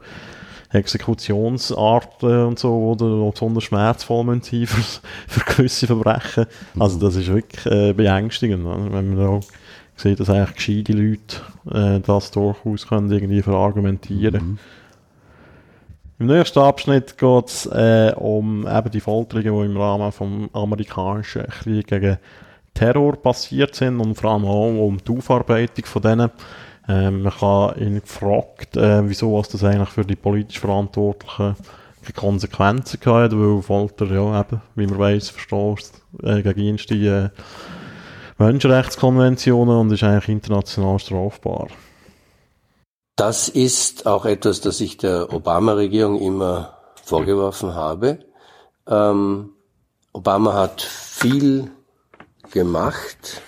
Exekutionsarten und so, oder besonders schmerzvoll sein für, für gewisse Verbrechen. Also das ist wirklich äh, beängstigend, oder? wenn man da sieht, dass eigentlich gescheite Leute äh, das durchaus können irgendwie verargumentieren können. Mhm. Im nächsten Abschnitt geht es äh, um eben die Folterungen, die im Rahmen des amerikanischen Krieg gegen Terror passiert sind und vor allem auch um die Aufarbeitung von denen. Ähm, man kann ihn gefragt, äh, wieso was das eigentlich für die politisch Verantwortlichen Konsequenzen gehabt, weil Folter ja eben, wie man weiß, verstößt äh, gegen die äh, Menschenrechtskonventionen und ist eigentlich international strafbar. Das ist auch etwas, das ich der Obama-Regierung immer vorgeworfen habe. Ähm, Obama hat viel gemacht,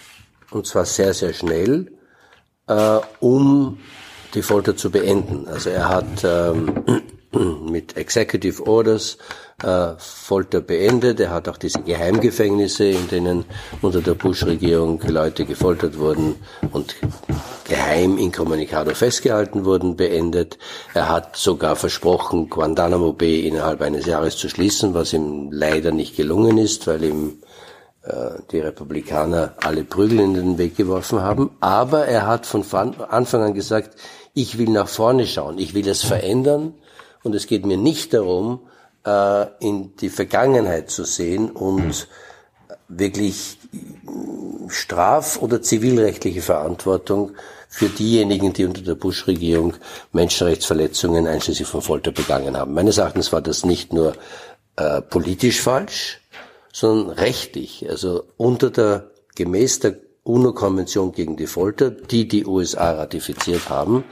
und zwar sehr, sehr schnell, äh, um die Folter zu beenden. Also er hat ähm, mit Executive Orders äh, Folter beendet. Er hat auch diese Geheimgefängnisse, in denen unter der Bush-Regierung Leute gefoltert wurden und geheim incommunicado festgehalten wurden, beendet. Er hat sogar versprochen, Guantanamo Bay innerhalb eines Jahres zu schließen, was ihm leider nicht gelungen ist, weil ihm äh, die Republikaner alle Prügel in den Weg geworfen haben. Aber er hat von Anfang an gesagt, ich will nach vorne schauen, ich will es verändern und es geht mir nicht darum, äh, in die Vergangenheit zu sehen und wirklich straf- oder zivilrechtliche Verantwortung für diejenigen, die unter der Bush-Regierung Menschenrechtsverletzungen einschließlich von Folter begangen haben. Meines Erachtens war das nicht nur äh, politisch falsch, sondern rechtlich. Also unter der gemäß der UNO-Konvention gegen die Folter, die die USA ratifiziert haben,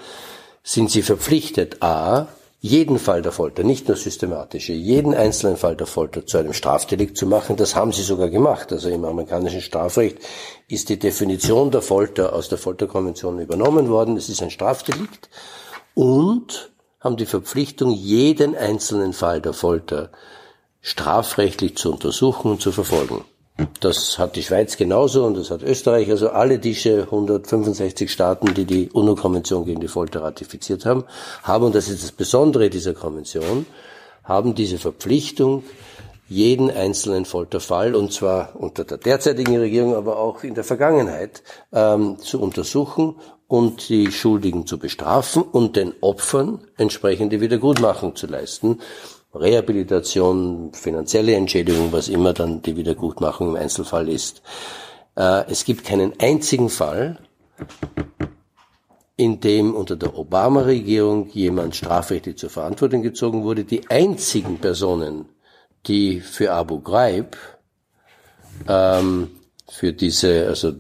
sind sie verpflichtet, a, jeden Fall der Folter, nicht nur systematische, jeden einzelnen Fall der Folter zu einem Strafdelikt zu machen. Das haben sie sogar gemacht. Also im amerikanischen Strafrecht ist die Definition der Folter aus der Folterkonvention übernommen worden. Es ist ein Strafdelikt und haben die Verpflichtung, jeden einzelnen Fall der Folter strafrechtlich zu untersuchen und zu verfolgen. Das hat die Schweiz genauso und das hat Österreich, also alle diese 165 Staaten, die die UNO-Konvention gegen die Folter ratifiziert haben, haben, und das ist das Besondere dieser Konvention, haben diese Verpflichtung, jeden einzelnen Folterfall, und zwar unter der derzeitigen Regierung, aber auch in der Vergangenheit, ähm, zu untersuchen und die Schuldigen zu bestrafen und den Opfern entsprechende Wiedergutmachung zu leisten. Rehabilitation, finanzielle Entschädigung, was immer dann die Wiedergutmachung im Einzelfall ist. Äh, es gibt keinen einzigen Fall, in dem unter der Obama-Regierung jemand strafrechtlich zur Verantwortung gezogen wurde. Die einzigen Personen, die für Abu Ghraib, ähm, für diese, also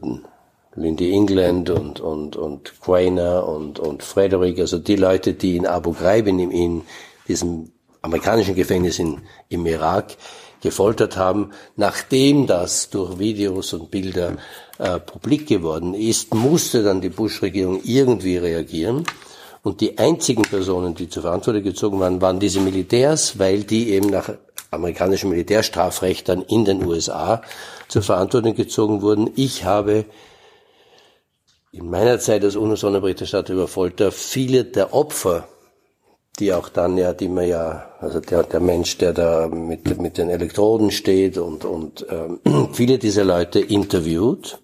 Lindy England und, und, und Quainer und, und Frederick, also die Leute, die in Abu Ghraib in, in diesem amerikanischen Gefängnis in, im Irak gefoltert haben, nachdem das durch Videos und Bilder äh, publik geworden ist, musste dann die Bush-Regierung irgendwie reagieren. Und die einzigen Personen, die zur Verantwortung gezogen waren, waren diese Militärs, weil die eben nach amerikanischem Militärstrafrecht dann in den USA zur Verantwortung gezogen wurden. Ich habe in meiner Zeit als UNO-Sonderberichterstatter über Folter viele der Opfer die auch dann ja, die man ja, also der, der Mensch, der da mit, mit den Elektroden steht und, und ähm, viele dieser Leute interviewt,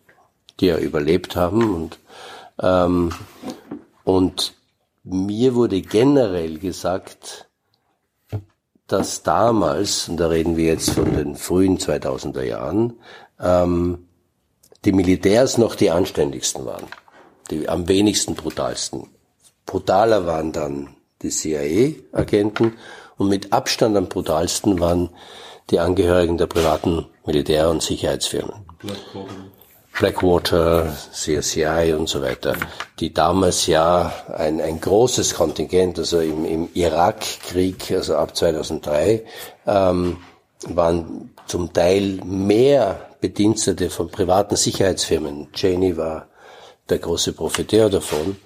die ja überlebt haben und, ähm, und mir wurde generell gesagt, dass damals, und da reden wir jetzt von den frühen 2000er Jahren, ähm, die Militärs noch die anständigsten waren, die am wenigsten brutalsten. Brutaler waren dann die CIA-Agenten Und mit Abstand am brutalsten waren die Angehörigen der privaten Militär- und Sicherheitsfirmen. Blackwater, CSCI und so weiter, die damals ja ein, ein großes Kontingent, also im, im Irakkrieg, also ab 2003, ähm, waren zum Teil mehr Bedienstete von privaten Sicherheitsfirmen. Cheney war der große Profiteur davon,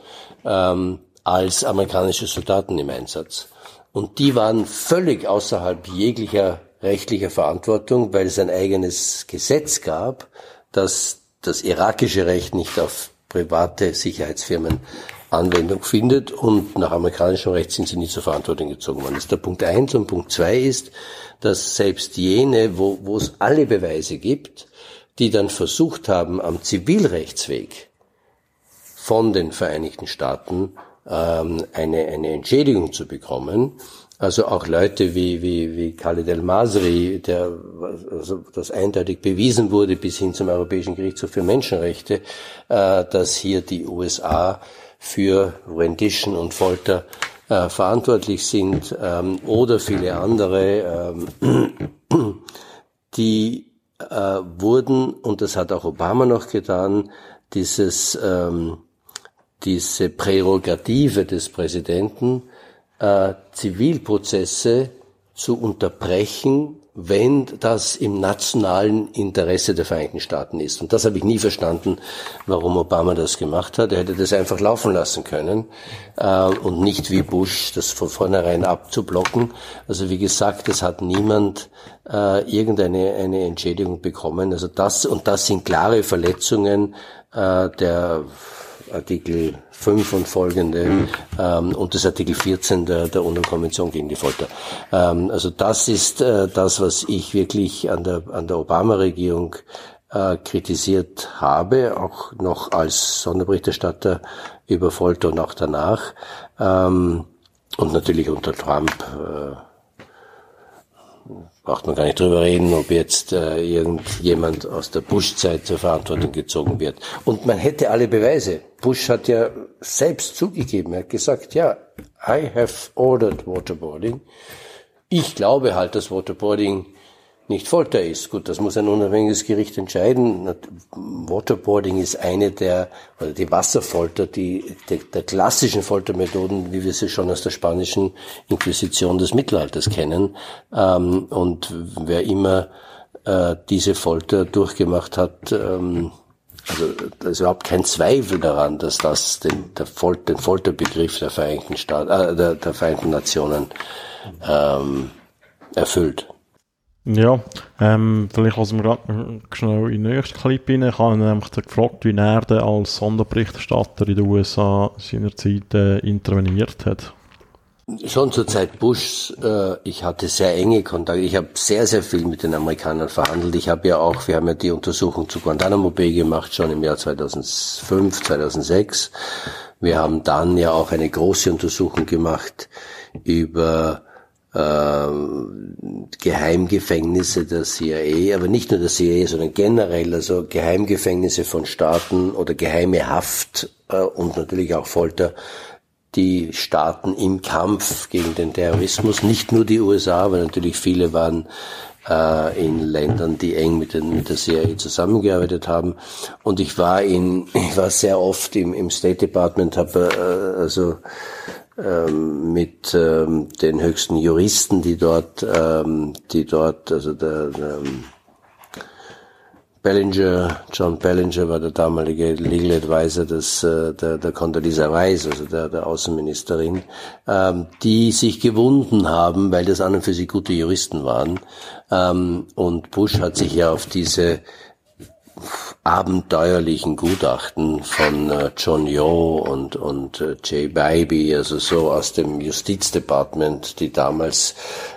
ähm, als amerikanische Soldaten im Einsatz. Und die waren völlig außerhalb jeglicher rechtlicher Verantwortung, weil es ein eigenes Gesetz gab, das das irakische Recht nicht auf private Sicherheitsfirmen Anwendung findet und nach amerikanischem Recht sind sie nicht zur Verantwortung gezogen worden. Das ist der Punkt eins und Punkt zwei ist, dass selbst jene, wo, wo es alle Beweise gibt, die dann versucht haben, am Zivilrechtsweg von den Vereinigten Staaten ähm, eine, eine Entschädigung zu bekommen, also auch Leute wie, wie, wie Khalid El-Masri, der, also das eindeutig bewiesen wurde bis hin zum Europäischen Gerichtshof für Menschenrechte, äh, dass hier die USA für Rendition und Folter äh, verantwortlich sind ähm, oder viele andere, ähm, die äh, wurden, und das hat auch Obama noch getan, dieses, ähm, diese Prärogative des Präsidenten, äh, Zivilprozesse zu unterbrechen, wenn das im nationalen Interesse der Vereinigten Staaten ist. Und das habe ich nie verstanden, warum Obama das gemacht hat. Er hätte das einfach laufen lassen können äh, und nicht wie Bush das von vornherein abzublocken. Also wie gesagt, es hat niemand äh, irgendeine eine Entschädigung bekommen. Also das und das sind klare Verletzungen äh, der Artikel 5 und folgende mhm. ähm, und das Artikel 14 der, der UNO-Konvention gegen die Folter. Ähm, also das ist äh, das, was ich wirklich an der, an der Obama-Regierung äh, kritisiert habe, auch noch als Sonderberichterstatter über Folter und auch danach. Ähm, und natürlich unter Trump äh, braucht man gar nicht drüber reden, ob jetzt äh, irgendjemand aus der Bush-Zeit zur Verantwortung gezogen wird. Und man hätte alle Beweise. Bush hat ja selbst zugegeben, er hat gesagt, ja, I have ordered waterboarding. Ich glaube halt, dass Waterboarding nicht Folter ist. Gut, das muss ein unabhängiges Gericht entscheiden. Waterboarding ist eine der, oder die Wasserfolter, die, der, der klassischen Foltermethoden, wie wir sie schon aus der spanischen Inquisition des Mittelalters kennen. Ähm, und wer immer äh, diese Folter durchgemacht hat, ähm, also da ist überhaupt kein Zweifel daran, dass das den, der Fol den Folterbegriff der Vereinigten Staaten, äh, der, der Vereinten Nationen ähm, erfüllt. Ja, ähm, vielleicht lassen wir gerade schnell in den nächsten Clip rein. Ich habe ihn nämlich gefragt, wie er als Sonderberichterstatter in den USA seinerzeit äh, interveniert hat. Schon zur Zeit Bushs, äh, ich hatte sehr enge Kontakte. Ich habe sehr, sehr viel mit den Amerikanern verhandelt. Ich habe ja auch, wir haben ja die Untersuchung zu Guantanamo Bay gemacht, schon im Jahr 2005, 2006. Wir haben dann ja auch eine große Untersuchung gemacht über äh, Geheimgefängnisse der CIA, aber nicht nur der CIA, sondern generell, also Geheimgefängnisse von Staaten oder geheime Haft äh, und natürlich auch Folter, die Staaten im Kampf gegen den Terrorismus, nicht nur die USA, weil natürlich viele waren äh, in Ländern, die eng mit, den, mit der CIA zusammengearbeitet haben. Und ich war in, ich war sehr oft im, im State Department, habe äh, also mit ähm, den höchsten Juristen, die dort, ähm, die dort, also der, der ähm, Bellinger, John Bellinger war der damalige Legal Advisor des, äh, der, der Condoleezza Rice, also der, der Außenministerin, ähm, die sich gewunden haben, weil das an und für sich gute Juristen waren. Ähm, und Bush hat sich ja auf diese abenteuerlichen Gutachten von äh, John Yo und, und äh, Jay Bybee, also so aus dem Justizdepartement, die damals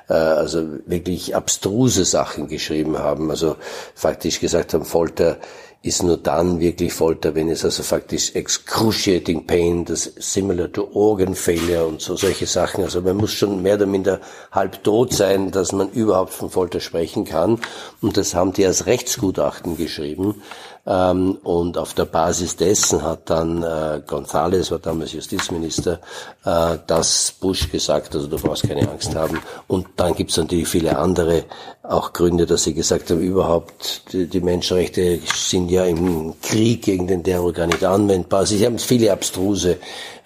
äh, also wirklich abstruse Sachen geschrieben haben, also faktisch gesagt haben, Folter ist nur dann wirklich Folter, wenn es also faktisch excruciating pain, das similar to organ failure und so solche Sachen. Also man muss schon mehr oder minder halb tot sein, dass man überhaupt von Folter sprechen kann. Und das haben die als Rechtsgutachten geschrieben. Ähm, und auf der Basis dessen hat dann äh, González, war damals Justizminister, äh, das Bush gesagt, also du brauchst keine Angst haben. Und dann gibt es natürlich viele andere auch Gründe, dass sie gesagt haben, überhaupt die, die Menschenrechte sind ja im Krieg gegen den Terror gar nicht anwendbar. Also sie haben viele abstruse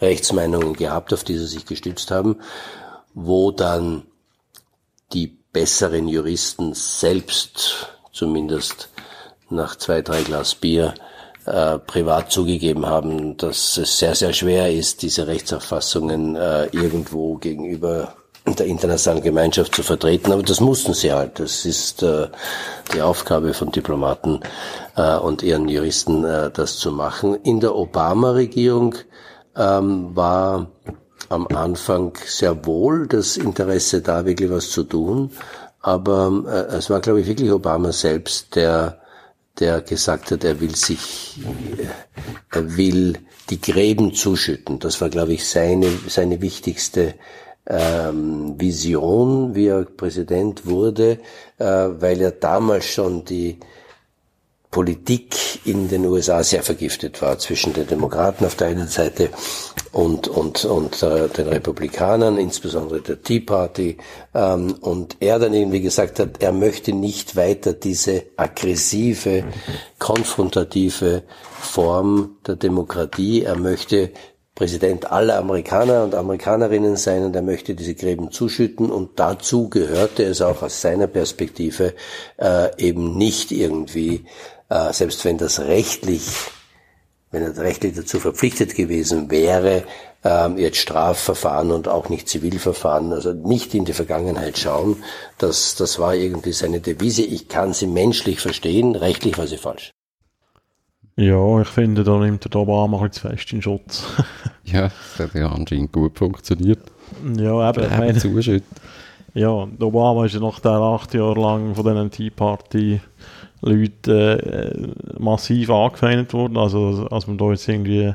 Rechtsmeinungen gehabt, auf die sie sich gestützt haben, wo dann die besseren Juristen selbst zumindest nach zwei, drei Glas Bier äh, privat zugegeben haben, dass es sehr, sehr schwer ist, diese Rechtsauffassungen äh, irgendwo gegenüber der internationalen Gemeinschaft zu vertreten. Aber das mussten sie halt. Das ist äh, die Aufgabe von Diplomaten äh, und ihren Juristen, äh, das zu machen. In der Obama-Regierung ähm, war am Anfang sehr wohl das Interesse da, wirklich was zu tun. Aber äh, es war, glaube ich, wirklich Obama selbst, der, der gesagt hat, er will sich, äh, er will die Gräben zuschütten. Das war, glaube ich, seine, seine wichtigste ähm, Vision, wie er Präsident wurde, äh, weil er damals schon die Politik in den USA sehr vergiftet war zwischen den Demokraten auf der einen Seite und, und, und äh, den Republikanern, insbesondere der Tea Party. Ähm, und er dann irgendwie gesagt hat, er möchte nicht weiter diese aggressive, konfrontative Form der Demokratie. Er möchte Präsident aller Amerikaner und Amerikanerinnen sein und er möchte diese Gräben zuschütten und dazu gehörte es auch aus seiner Perspektive äh, eben nicht irgendwie äh, selbst wenn das rechtlich, wenn er rechtlich dazu verpflichtet gewesen wäre, ähm, jetzt Strafverfahren und auch nicht Zivilverfahren, also nicht in die Vergangenheit schauen, das, das war irgendwie seine Devise. Ich kann sie menschlich verstehen, rechtlich war sie falsch. Ja, ich finde, da nimmt der Obama ein zu fest in Schutz. ja, das hat ja anscheinend gut funktioniert. Ja, eben. Ich meine, ja, der Obama ist ja nach der acht Jahre lang von diesen Tea Party Leute äh, massiv angefeindet worden. Also, als man da jetzt irgendwie,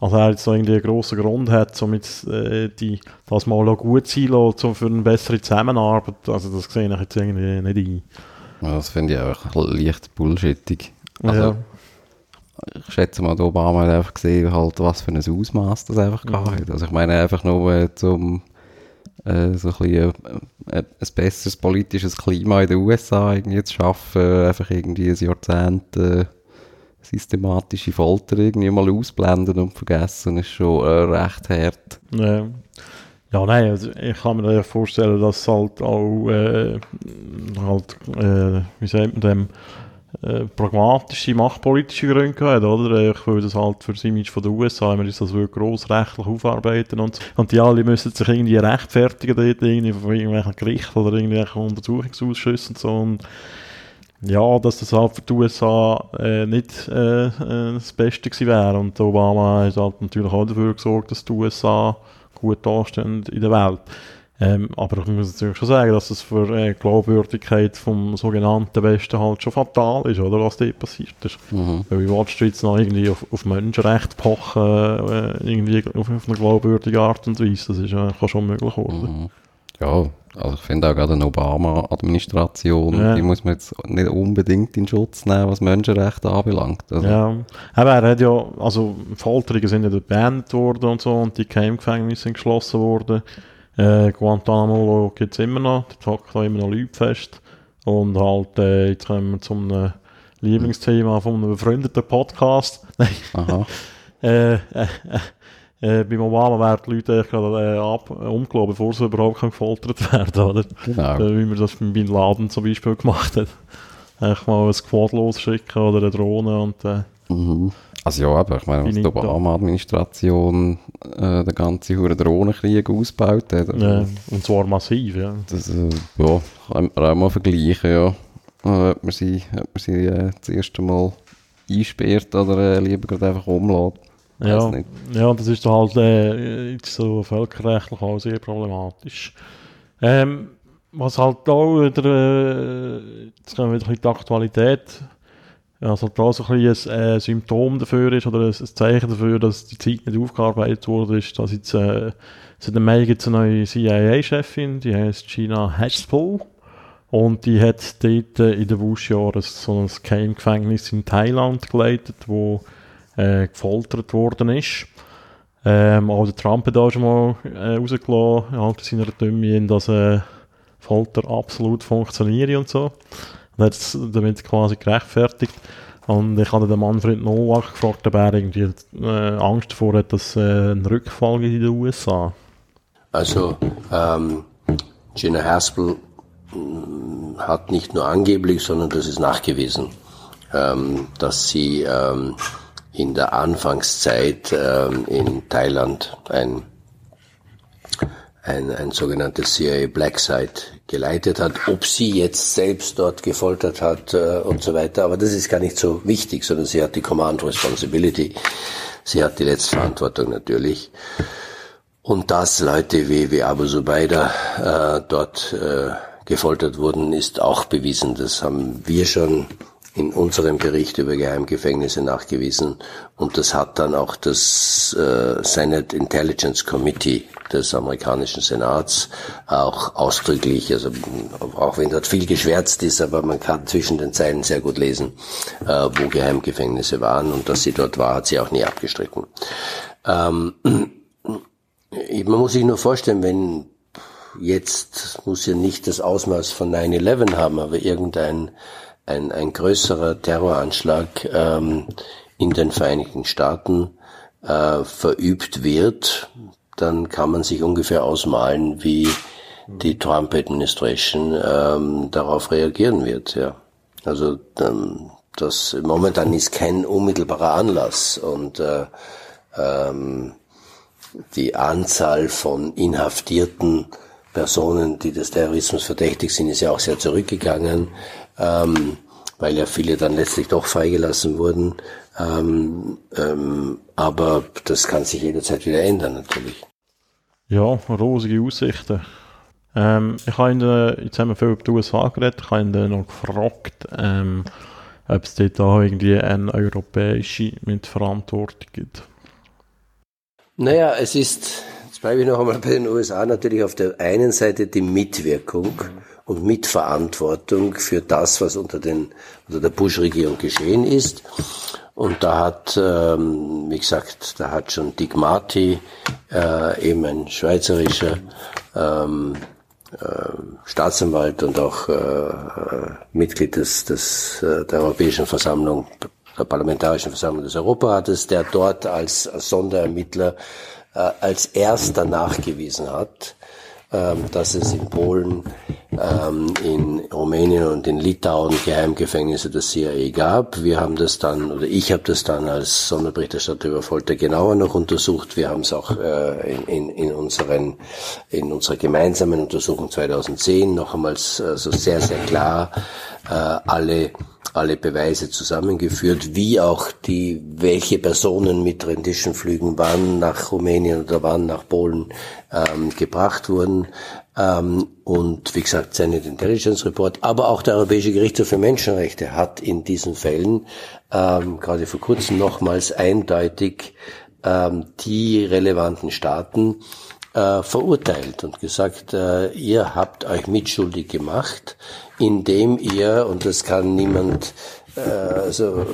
also er jetzt so irgendwie einen grossen Grund hat, um jetzt äh, die, das mal gut sein lassen, für eine bessere Zusammenarbeit. Also, das sehe ich jetzt irgendwie nicht ein. Ja, das finde ich auch leicht bullshittig. Also, ja. Ich schätze mal, der Obama hat einfach gesehen, halt, was für ein Ausmaß das einfach mhm. hat. Also, ich meine, einfach nur äh, zum äh, so ein, bisschen, äh, ein besseres politisches Klima in den USA irgendwie zu schaffen, einfach irgendwie ein Jahrzehnt äh, systematische Folter irgendwie mal ausblenden und vergessen, ist schon äh, recht hart. Ja. Ja, nein, also ich kann mir vorstellen, dass halt auch äh, halt, äh, wie sagt man dem, äh, pragmatische, machtpolitische Gründe gehabt, oder? Ich will das halt für das Image von den USA, wir das grossrechtlich aufarbeiten und Und die alle müssen sich irgendwie rechtfertigen dort, irgendwie von irgendwelchen Gerichten oder irgendwelchen Untersuchungsausschüssen und so. Und ja, dass das halt für die USA äh, nicht äh, äh, das Beste gewesen wäre. Und Obama hat halt natürlich auch dafür gesorgt, dass die USA gut dastehen in der Welt. Ähm, aber ich muss natürlich schon sagen, dass es für die äh, Glaubwürdigkeit vom sogenannten Westen halt schon fatal ist, oder, was dort passiert ist. Mhm. Weil wie willst du jetzt noch irgendwie auf, auf Menschenrechte pochen, äh, irgendwie auf, auf, eine glaubwürdige Art und Weise, das ist, äh, kann schon möglich werden. Mhm. Ja, also ich finde auch gerade eine Obama-Administration, ja. die muss man jetzt nicht unbedingt in Schutz nehmen, was Menschenrechte anbelangt. Also. Ja, aber er hat ja, also Folterungen sind ja beendet worden und so und die Keimgefängnisse sind geschlossen worden. Äh, Guantanamo gibt es immer noch, dort hocken da immer noch Leute fest. Und halt, äh, jetzt kommen wir zum äh, Lieblingsthema von einem befreundeten Podcast. Aha. äh, äh, äh, beim Obama werden die Leute gerade äh, ab, umgelassen, bevor sie überhaupt gefoltert werden, oder? Genau. Äh, wie man das bei Bin Laden zum Beispiel gemacht hat. Einfach mal ein Squad losschicken oder eine Drohne und äh, mhm. Also ja, aber ich meine, was die Obama-Administration äh, den ganzen Huren Drohnenkrieg ausgebaut hat. Also, ja, und zwar massiv, ja. Das äh, ja, kann man auch mal vergleichen, ja. Äh, ob man sie, ob man sie äh, das erste Mal einsperrt oder äh, lieber gerade einfach umlässt. Ja, ja, das ist halt äh, so völkerrechtlich auch sehr problematisch. Ähm, was halt auch wieder, äh, jetzt kommen wir wieder in die Aktualität also da so ein, ein äh, Symptom dafür ist oder ein, ein, Zeichen dafür, dass die Zeit nicht aufgearbeitet wurde, ist, dass jetzt äh, seit dem Mai gibt es eine neue CIA-Chefin, die heißt Gina Haspel Und die hat dort in den Wuschjahren so ein Geheimgefängnis in Thailand geleitet, wo äh, gefoltert worden ist. Ähm, auch der Trump hat auch schon mal äh, rausgelassen, halt in seiner Dümme, dass äh, Folter absolut funktioniert und so. Hat es damit quasi gerechtfertigt. Und ich habe den Manfred Nowak gefragt, ob er irgendwie äh, Angst davor hat, dass äh, ein Rückfall gibt in den USA. Also, ähm, Gina Haspel mm, hat nicht nur angeblich, sondern das ist nachgewiesen, ähm, dass sie ähm, in der Anfangszeit ähm, in Thailand ein, ein, ein sogenanntes CIA Black Site geleitet hat. Ob sie jetzt selbst dort gefoltert hat äh, und so weiter, aber das ist gar nicht so wichtig, sondern sie hat die Command Responsibility. Sie hat die letzte Verantwortung natürlich. Und dass Leute wie, wie Abu Zubaydah äh, dort äh, gefoltert wurden, ist auch bewiesen. Das haben wir schon in unserem Bericht über Geheimgefängnisse nachgewiesen und das hat dann auch das äh, Senate Intelligence Committee des amerikanischen Senats auch ausdrücklich, also auch wenn dort viel geschwärzt ist, aber man kann zwischen den Zeilen sehr gut lesen, äh, wo Geheimgefängnisse waren und dass sie dort war, hat sie auch nie abgestritten. Ähm, man muss sich nur vorstellen, wenn jetzt muss ja nicht das Ausmaß von 9-11 haben, aber irgendein ein, ein größerer Terroranschlag ähm, in den Vereinigten Staaten äh, verübt wird, dann kann man sich ungefähr ausmalen, wie die Trump Administration ähm, darauf reagieren wird. Ja. Also ähm, das momentan ist kein unmittelbarer Anlass und äh, ähm, die Anzahl von inhaftierten Personen, die des Terrorismus verdächtig sind, ist ja auch sehr zurückgegangen ähm, weil ja viele dann letztlich doch freigelassen wurden. Ähm, ähm, aber das kann sich jederzeit wieder ändern natürlich. Ja, rosige Aussichten. Ähm, ich habe ihn, jetzt haben wir viel über die USA geredet, ich habe ihn noch gefragt, ähm, ob es dort auch irgendwie eine europäische Mitverantwortung gibt. Naja, es ist, jetzt bleibe ich noch einmal bei den USA, natürlich auf der einen Seite die Mitwirkung mhm und Mitverantwortung für das, was unter, den, unter der Bush-Regierung geschehen ist. Und da hat, ähm, wie gesagt, da hat schon Dick Marty, äh, eben ein schweizerischer ähm, äh, Staatsanwalt und auch äh, äh Mitglied des, des, äh, der Europäischen Versammlung, der Parlamentarischen Versammlung des Europarates, der dort als, als Sonderermittler äh, als erster nachgewiesen hat, dass es in Polen, ähm, in Rumänien und in Litauen Geheimgefängnisse der CIA gab. Wir haben das dann, oder ich habe das dann als Sonderberichterstatter über Folter genauer noch untersucht. Wir haben es auch äh, in, in, in, unseren, in unserer gemeinsamen Untersuchung 2010 noch einmal so sehr, sehr klar äh, alle alle Beweise zusammengeführt, wie auch die, welche Personen mit Renditionflügen wann nach Rumänien oder wann nach Polen ähm, gebracht wurden. Ähm, und wie gesagt, Senate Intelligence Report, aber auch der Europäische Gerichtshof für Menschenrechte hat in diesen Fällen ähm, gerade vor kurzem nochmals eindeutig ähm, die relevanten Staaten äh, verurteilt und gesagt, äh, ihr habt euch mitschuldig gemacht, indem ihr, und das kann niemand äh, also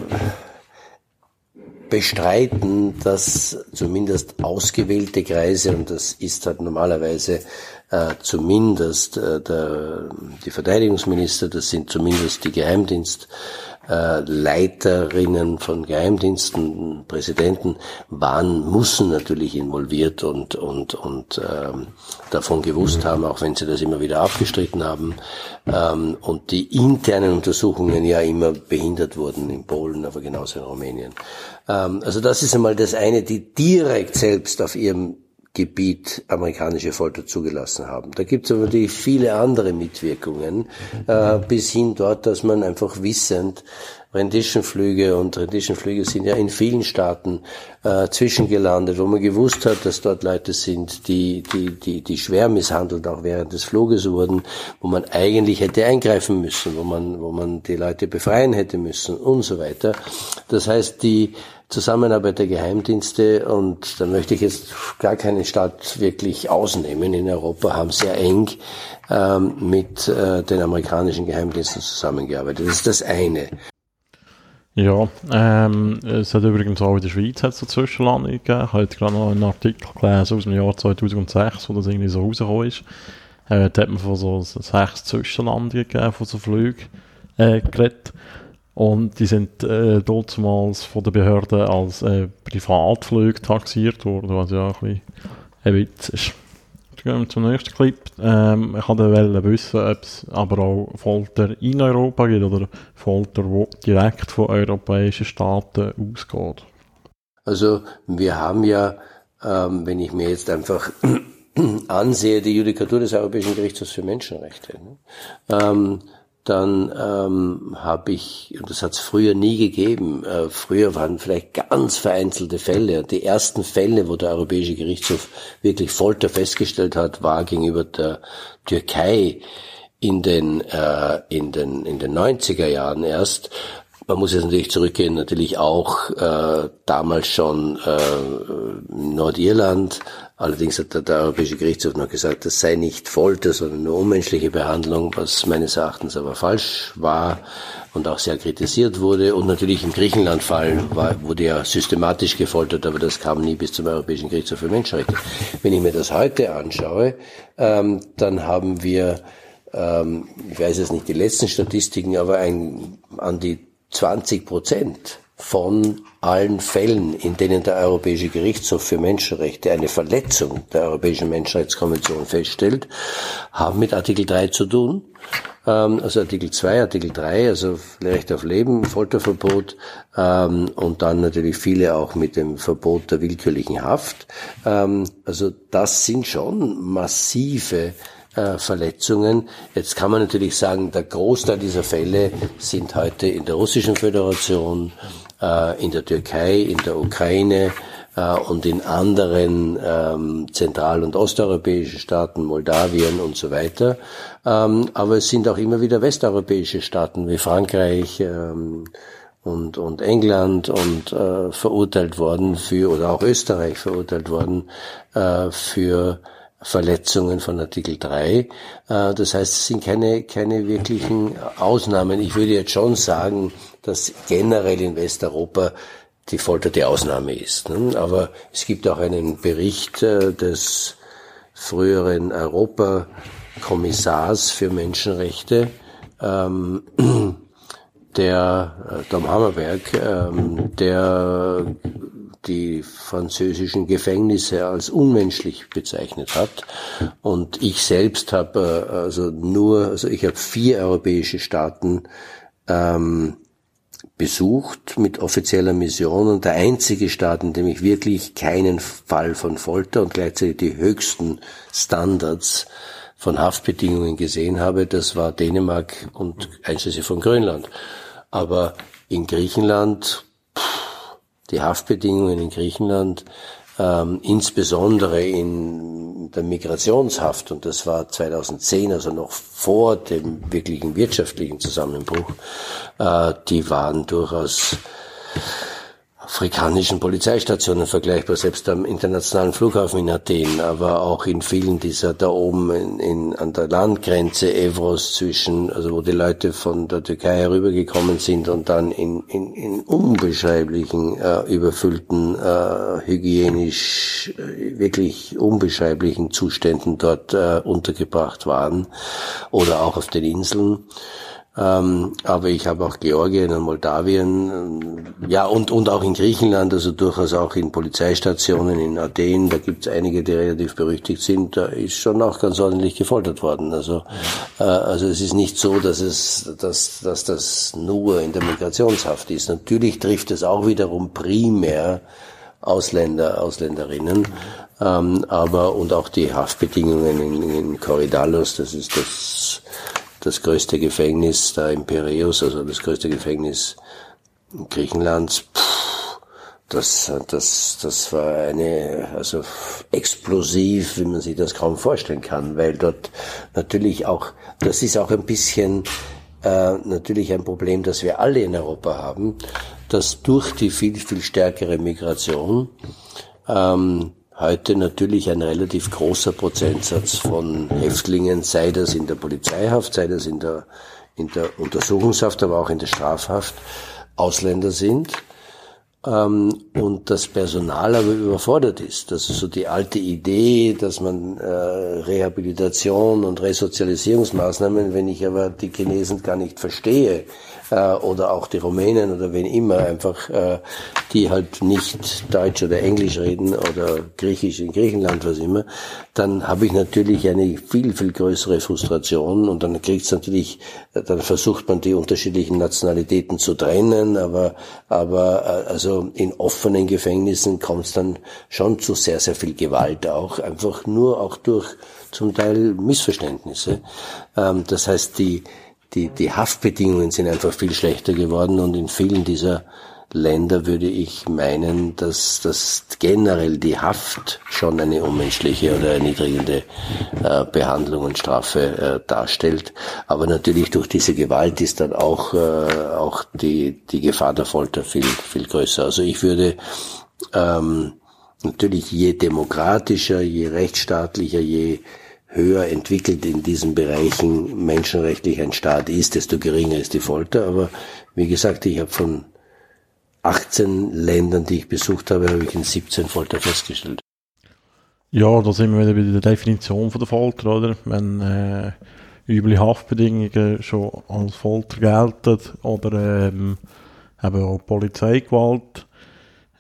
bestreiten, dass zumindest ausgewählte Kreise, und das ist halt normalerweise äh, zumindest äh, der, die Verteidigungsminister, das sind zumindest die Geheimdienst, äh, Leiterinnen von Geheimdiensten, Präsidenten waren, müssen natürlich involviert und, und, und ähm, davon gewusst haben, auch wenn sie das immer wieder abgestritten haben. Ähm, und die internen Untersuchungen ja immer behindert wurden in Polen, aber genauso in Rumänien. Ähm, also das ist einmal das eine, die direkt selbst auf ihrem Gebiet amerikanische Folter zugelassen haben. Da gibt es aber natürlich viele andere Mitwirkungen, äh, bis hin dort, dass man einfach wissend Renditionflüge und Renditionflüge sind ja in vielen Staaten äh, zwischengelandet, wo man gewusst hat, dass dort Leute sind, die, die, die, die schwer misshandelt auch während des Fluges wurden, wo man eigentlich hätte eingreifen müssen, wo man, wo man die Leute befreien hätte müssen und so weiter. Das heißt, die Zusammenarbeit der Geheimdienste und da möchte ich jetzt gar keine Stadt wirklich ausnehmen in Europa, haben sehr eng ähm, mit äh, den amerikanischen Geheimdiensten zusammengearbeitet. Das ist das eine. Ja, ähm, es hat übrigens auch in der Schweiz hat so Zwischenlandungen gegeben. Ich habe gerade noch einen Artikel gelesen aus dem Jahr 2006, wo das irgendwie so rausgekommen ist. Äh, da hat man von so sechs Zwischenlandungen gegeben, von so Flügen äh, geredet. Und die sind äh, damals von der Behörde als äh, Privatflüge taxiert worden, was ja auch ein ein Witz ist. Gehen wir zum nächsten Clip. Ähm, ich wollte wissen, ob es aber auch Folter in Europa gibt oder Folter, die direkt von europäischen Staaten ausgeht. Also wir haben ja, ähm, wenn ich mir jetzt einfach ansehe, die Judikatur des Europäischen Gerichtshofs für Menschenrechte. Ne? Ähm, dann ähm, habe ich, und das hat es früher nie gegeben, äh, früher waren vielleicht ganz vereinzelte Fälle. Die ersten Fälle, wo der Europäische Gerichtshof wirklich Folter festgestellt hat, war gegenüber der Türkei in den, äh, in den, in den 90er Jahren erst. Man muss jetzt natürlich zurückgehen, natürlich auch äh, damals schon äh, Nordirland, Allerdings hat der, Europäische Gerichtshof noch gesagt, das sei nicht Folter, sondern nur unmenschliche Behandlung, was meines Erachtens aber falsch war und auch sehr kritisiert wurde. Und natürlich im Griechenland-Fall wurde ja systematisch gefoltert, aber das kam nie bis zum Europäischen Gerichtshof für Menschenrechte. Wenn ich mir das heute anschaue, ähm, dann haben wir, ähm, ich weiß jetzt nicht die letzten Statistiken, aber ein, an die 20 Prozent von allen Fällen, in denen der Europäische Gerichtshof für Menschenrechte eine Verletzung der Europäischen Menschenrechtskonvention feststellt, haben mit Artikel 3 zu tun. Ähm, also Artikel 2, Artikel 3, also Recht auf Leben, Folterverbot ähm, und dann natürlich viele auch mit dem Verbot der willkürlichen Haft. Ähm, also das sind schon massive äh, Verletzungen. Jetzt kann man natürlich sagen, der Großteil dieser Fälle sind heute in der Russischen Föderation, in der Türkei, in der Ukraine äh, und in anderen ähm, zentral- und osteuropäischen Staaten, Moldawien und so weiter. Ähm, aber es sind auch immer wieder westeuropäische Staaten wie Frankreich, ähm, und, und England und äh, verurteilt worden für, oder auch Österreich verurteilt worden äh, für Verletzungen von Artikel 3. Äh, das heißt, es sind keine, keine wirklichen Ausnahmen. Ich würde jetzt schon sagen, dass generell in Westeuropa die Folter die Ausnahme ist. Ne? Aber es gibt auch einen Bericht äh, des früheren Europakommissars für Menschenrechte, ähm, der äh, Tom Hammerberg, ähm, der die französischen Gefängnisse als unmenschlich bezeichnet hat. Und ich selbst habe äh, also nur, also ich habe vier europäische Staaten ähm, besucht mit offizieller Mission und der einzige Staat, in dem ich wirklich keinen Fall von Folter und gleichzeitig die höchsten Standards von Haftbedingungen gesehen habe, das war Dänemark und einschließlich von Grönland. Aber in Griechenland, die Haftbedingungen in Griechenland, ähm, insbesondere in der Migrationshaft, und das war 2010, also noch vor dem wirklichen wirtschaftlichen Zusammenbruch, äh, die waren durchaus afrikanischen Polizeistationen vergleichbar, selbst am internationalen Flughafen in Athen, aber auch in vielen dieser da oben in, in, an der Landgrenze Evros zwischen, also wo die Leute von der Türkei herübergekommen sind und dann in, in, in unbeschreiblichen, äh, überfüllten, äh, hygienisch äh, wirklich unbeschreiblichen Zuständen dort äh, untergebracht waren oder auch auf den Inseln. Ähm, aber ich habe auch Georgien und Moldawien, ähm, ja, und, und auch in Griechenland, also durchaus auch in Polizeistationen in Athen, da gibt es einige, die relativ berüchtigt sind, da ist schon auch ganz ordentlich gefoltert worden. Also, äh, also es ist nicht so, dass es, dass, dass das nur in der Migrationshaft ist. Natürlich trifft es auch wiederum primär Ausländer, Ausländerinnen, ähm, aber und auch die Haftbedingungen in, in Korydallos, das ist das das größte Gefängnis da in Piräus, also das größte Gefängnis Griechenlands, pff, das, das, das war eine, also explosiv, wie man sich das kaum vorstellen kann, weil dort natürlich auch, das ist auch ein bisschen äh, natürlich ein Problem, das wir alle in Europa haben. dass durch die viel, viel stärkere Migration ähm, heute natürlich ein relativ großer Prozentsatz von Häftlingen, sei das in der Polizeihaft, sei das in der, in der Untersuchungshaft, aber auch in der Strafhaft, Ausländer sind ähm, und das Personal aber überfordert ist. Das ist so die alte Idee, dass man äh, Rehabilitation und Resozialisierungsmaßnahmen, wenn ich aber die Chinesen gar nicht verstehe, äh, oder auch die Rumänen oder wen immer, einfach äh, die halt nicht Deutsch oder Englisch reden oder Griechisch in Griechenland, was immer, dann habe ich natürlich eine viel, viel größere Frustration und dann kriegt es natürlich, dann versucht man die unterschiedlichen Nationalitäten zu trennen, aber, aber äh, also in offenen Gefängnissen kommt es dann schon zu sehr, sehr viel Gewalt auch, einfach nur auch durch zum Teil Missverständnisse. Ähm, das heißt, die, die, die Haftbedingungen sind einfach viel schlechter geworden und in vielen dieser Länder würde ich meinen, dass, dass generell die Haft schon eine unmenschliche oder erniedrigende äh, Behandlung und Strafe äh, darstellt. Aber natürlich durch diese Gewalt ist dann auch, äh, auch die, die Gefahr der Folter viel, viel größer. Also ich würde ähm, natürlich je demokratischer, je rechtsstaatlicher, je höher entwickelt in diesen Bereichen menschenrechtlich ein Staat ist, desto geringer ist die Folter. Aber wie gesagt, ich habe von 18 Ländern, die ich besucht habe, habe ich in 17 Folter festgestellt. Ja, da sind wir wieder bei der Definition von der Folter, oder? Wenn äh, üble Haftbedingungen schon als Folter gelten oder ähm, eben auch Polizeigewalt,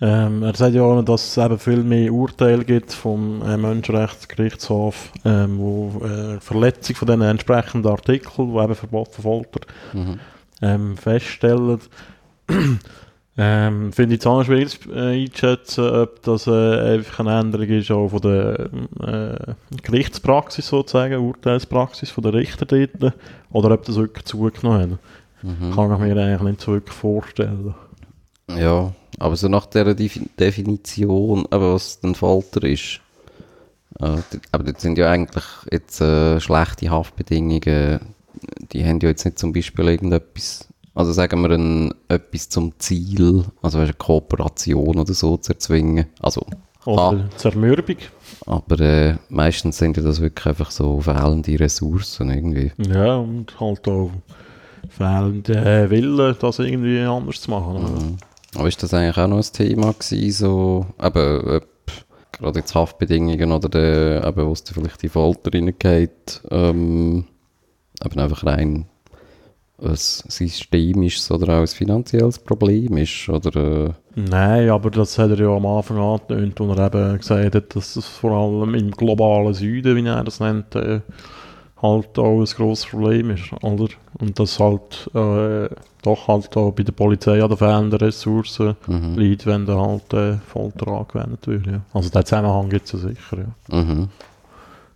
ähm, er sagt ja auch, dass es eben viel mehr Urteile gibt vom äh, Menschenrechtsgerichtshof, ähm, wo äh, Verletzung von den entsprechenden Artikeln, die eben Verbot von Folter mhm. ähm, feststellen. ähm, Finde ich es auch schwierig äh, einzuschätzen, ob das äh, einfach eine Änderung ist auch von der äh, Gerichtspraxis sozusagen, Urteilspraxis von der Richter dort, oder ob das wirklich zugenommen hat. Mhm. Kann ich mir eigentlich nicht so wirklich vorstellen. Ja, aber so nach dieser Definition, aber was ein Folter ist, aber das sind ja eigentlich jetzt äh, schlechte Haftbedingungen, die haben ja jetzt nicht zum Beispiel irgendetwas, also sagen wir ein, etwas zum Ziel, also eine Kooperation oder so zu erzwingen, also oder ah, Zermürbung. Aber äh, meistens sind ja das wirklich einfach so fehlende Ressourcen irgendwie. Ja, und halt auch fehlende äh, Wille, das irgendwie anders zu machen. Mhm. Aber ist das eigentlich auch noch ein Thema gewesen, so, eben, gerade jetzt Haftbedingungen oder der, eben, wo es vielleicht die Folter reingeht, ähm, eben einfach rein ein systemisches oder auch ein finanzielles Problem ist, oder? Äh Nein, aber das hat er ja am Anfang angetönt, wo er eben gesagt hat, dass es vor allem im globalen Süden, wie er das nennt, äh, halt auch ein grosses Problem ist, oder? Und das halt äh, doch halt auch bei der Polizei an den fehlenden Ressourcen mhm. liegt, wenn da halt äh, Folter angewendet wird. Ja. Also den Zusammenhang gibt es ja sicher, ja. Mhm.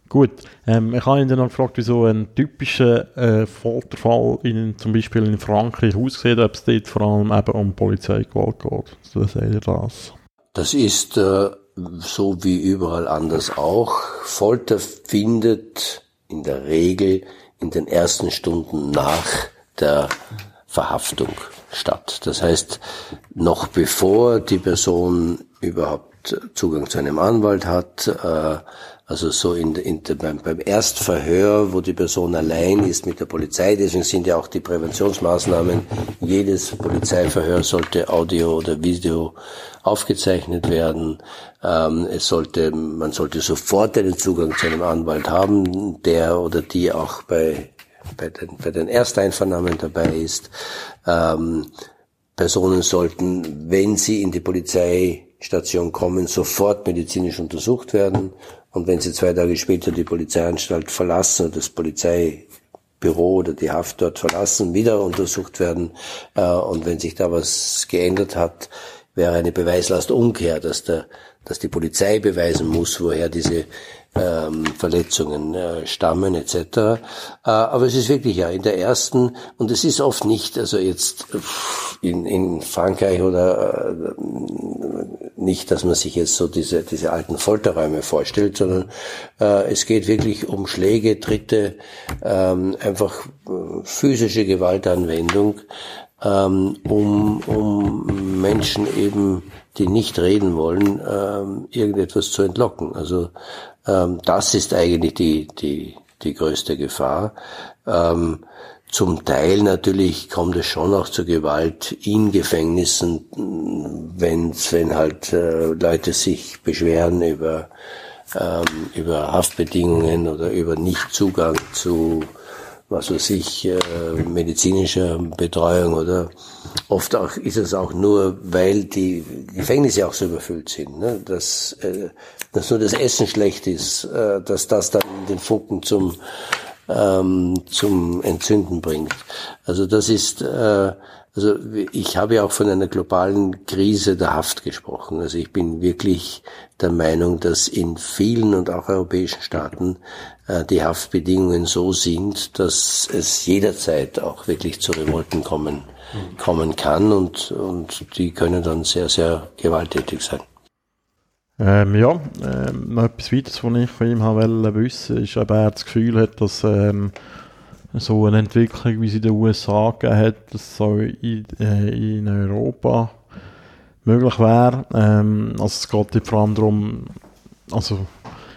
Gut, ähm, ich habe ihn dann noch gefragt, wieso ein typischer äh, Folterfall in, zum Beispiel in Frankreich aussieht, ob es dort vor allem eben um Polizeigewalt geht. So seht ihr das? Das ist äh, so wie überall anders auch. Folter findet in der Regel in den ersten Stunden nach der Verhaftung statt. Das heißt, noch bevor die Person überhaupt Zugang zu einem Anwalt hat, äh, also so in, in, beim, beim Erstverhör, wo die Person allein ist mit der Polizei, deswegen sind ja auch die Präventionsmaßnahmen, jedes Polizeiverhör sollte Audio oder Video aufgezeichnet werden. Ähm, es sollte, man sollte sofort einen Zugang zu einem Anwalt haben, der oder die auch bei, bei, den, bei den Ersteinvernahmen dabei ist. Ähm, Personen sollten, wenn sie in die Polizeistation kommen, sofort medizinisch untersucht werden und wenn sie zwei Tage später die Polizeianstalt verlassen oder das Polizeibüro oder die Haft dort verlassen, wieder untersucht werden. Äh, und wenn sich da was geändert hat, wäre eine Beweislastumkehr, dass der, dass die Polizei beweisen muss, woher diese ähm, Verletzungen äh, stammen etc. Äh, aber es ist wirklich ja in der ersten und es ist oft nicht, also jetzt in, in Frankreich oder äh, nicht, dass man sich jetzt so diese diese alten Folterräume vorstellt, sondern äh, es geht wirklich um Schläge, Tritte, ähm, einfach äh, physische Gewaltanwendung ähm, um, um Menschen eben, die nicht reden wollen, ähm, irgendetwas zu entlocken. Also das ist eigentlich die, die, die größte Gefahr. Ähm, zum Teil natürlich kommt es schon auch zur Gewalt in Gefängnissen, wenn, wenn halt äh, Leute sich beschweren über, ähm, über Haftbedingungen oder über Nichtzugang zu was weiß ich, äh, medizinischer Betreuung oder oft auch ist es auch nur, weil die Gefängnisse auch so überfüllt sind, ne? dass, äh, dass nur das Essen schlecht ist, äh, dass das dann den Funken zum ähm, zum Entzünden bringt. Also das ist, äh, also ich habe ja auch von einer globalen Krise der Haft gesprochen. Also ich bin wirklich der Meinung, dass in vielen und auch europäischen Staaten äh, die Haftbedingungen so sind, dass es jederzeit auch wirklich zu Revolten kommen, kommen kann und, und die können dann sehr, sehr gewalttätig sein. Ähm, ja, ähm, noch etwas weiteres, was ich von ihm wissen ist, ob er das Gefühl hat, dass ähm, so eine Entwicklung, wie sie in den USA gegeben hat, dass so in, äh, in Europa möglich wäre. Ähm, also es geht vor allem darum, also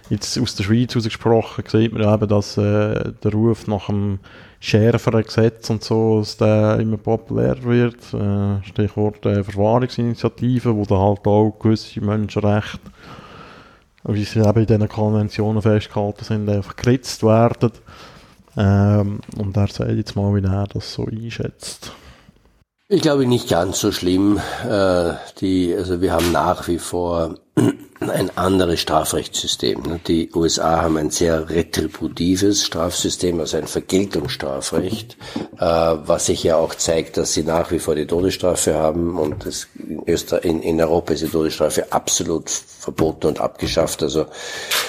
jetzt aus der Schweiz ausgesprochen, sieht man eben, dass äh, der Ruf nach einem schärferen Gesetz und so, dass der immer populärer wird. Äh, Stichwort äh, Verwahrungsinitiative, wo da halt auch gewisse Menschenrechte, wie sie eben in diesen Konventionen festgehalten sind, einfach geritzt werden. Ähm, und er sagt jetzt mal, wie er das so einschätzt. Ich glaube nicht ganz so schlimm. Äh, die, also wir haben nach wie vor ein anderes Strafrechtssystem. Ne? Die USA haben ein sehr retributives Strafsystem, also ein Vergeltungsstrafrecht, äh, was sich ja auch zeigt, dass sie nach wie vor die Todesstrafe haben und in Europa ist die Todesstrafe absolut verboten und abgeschafft. Also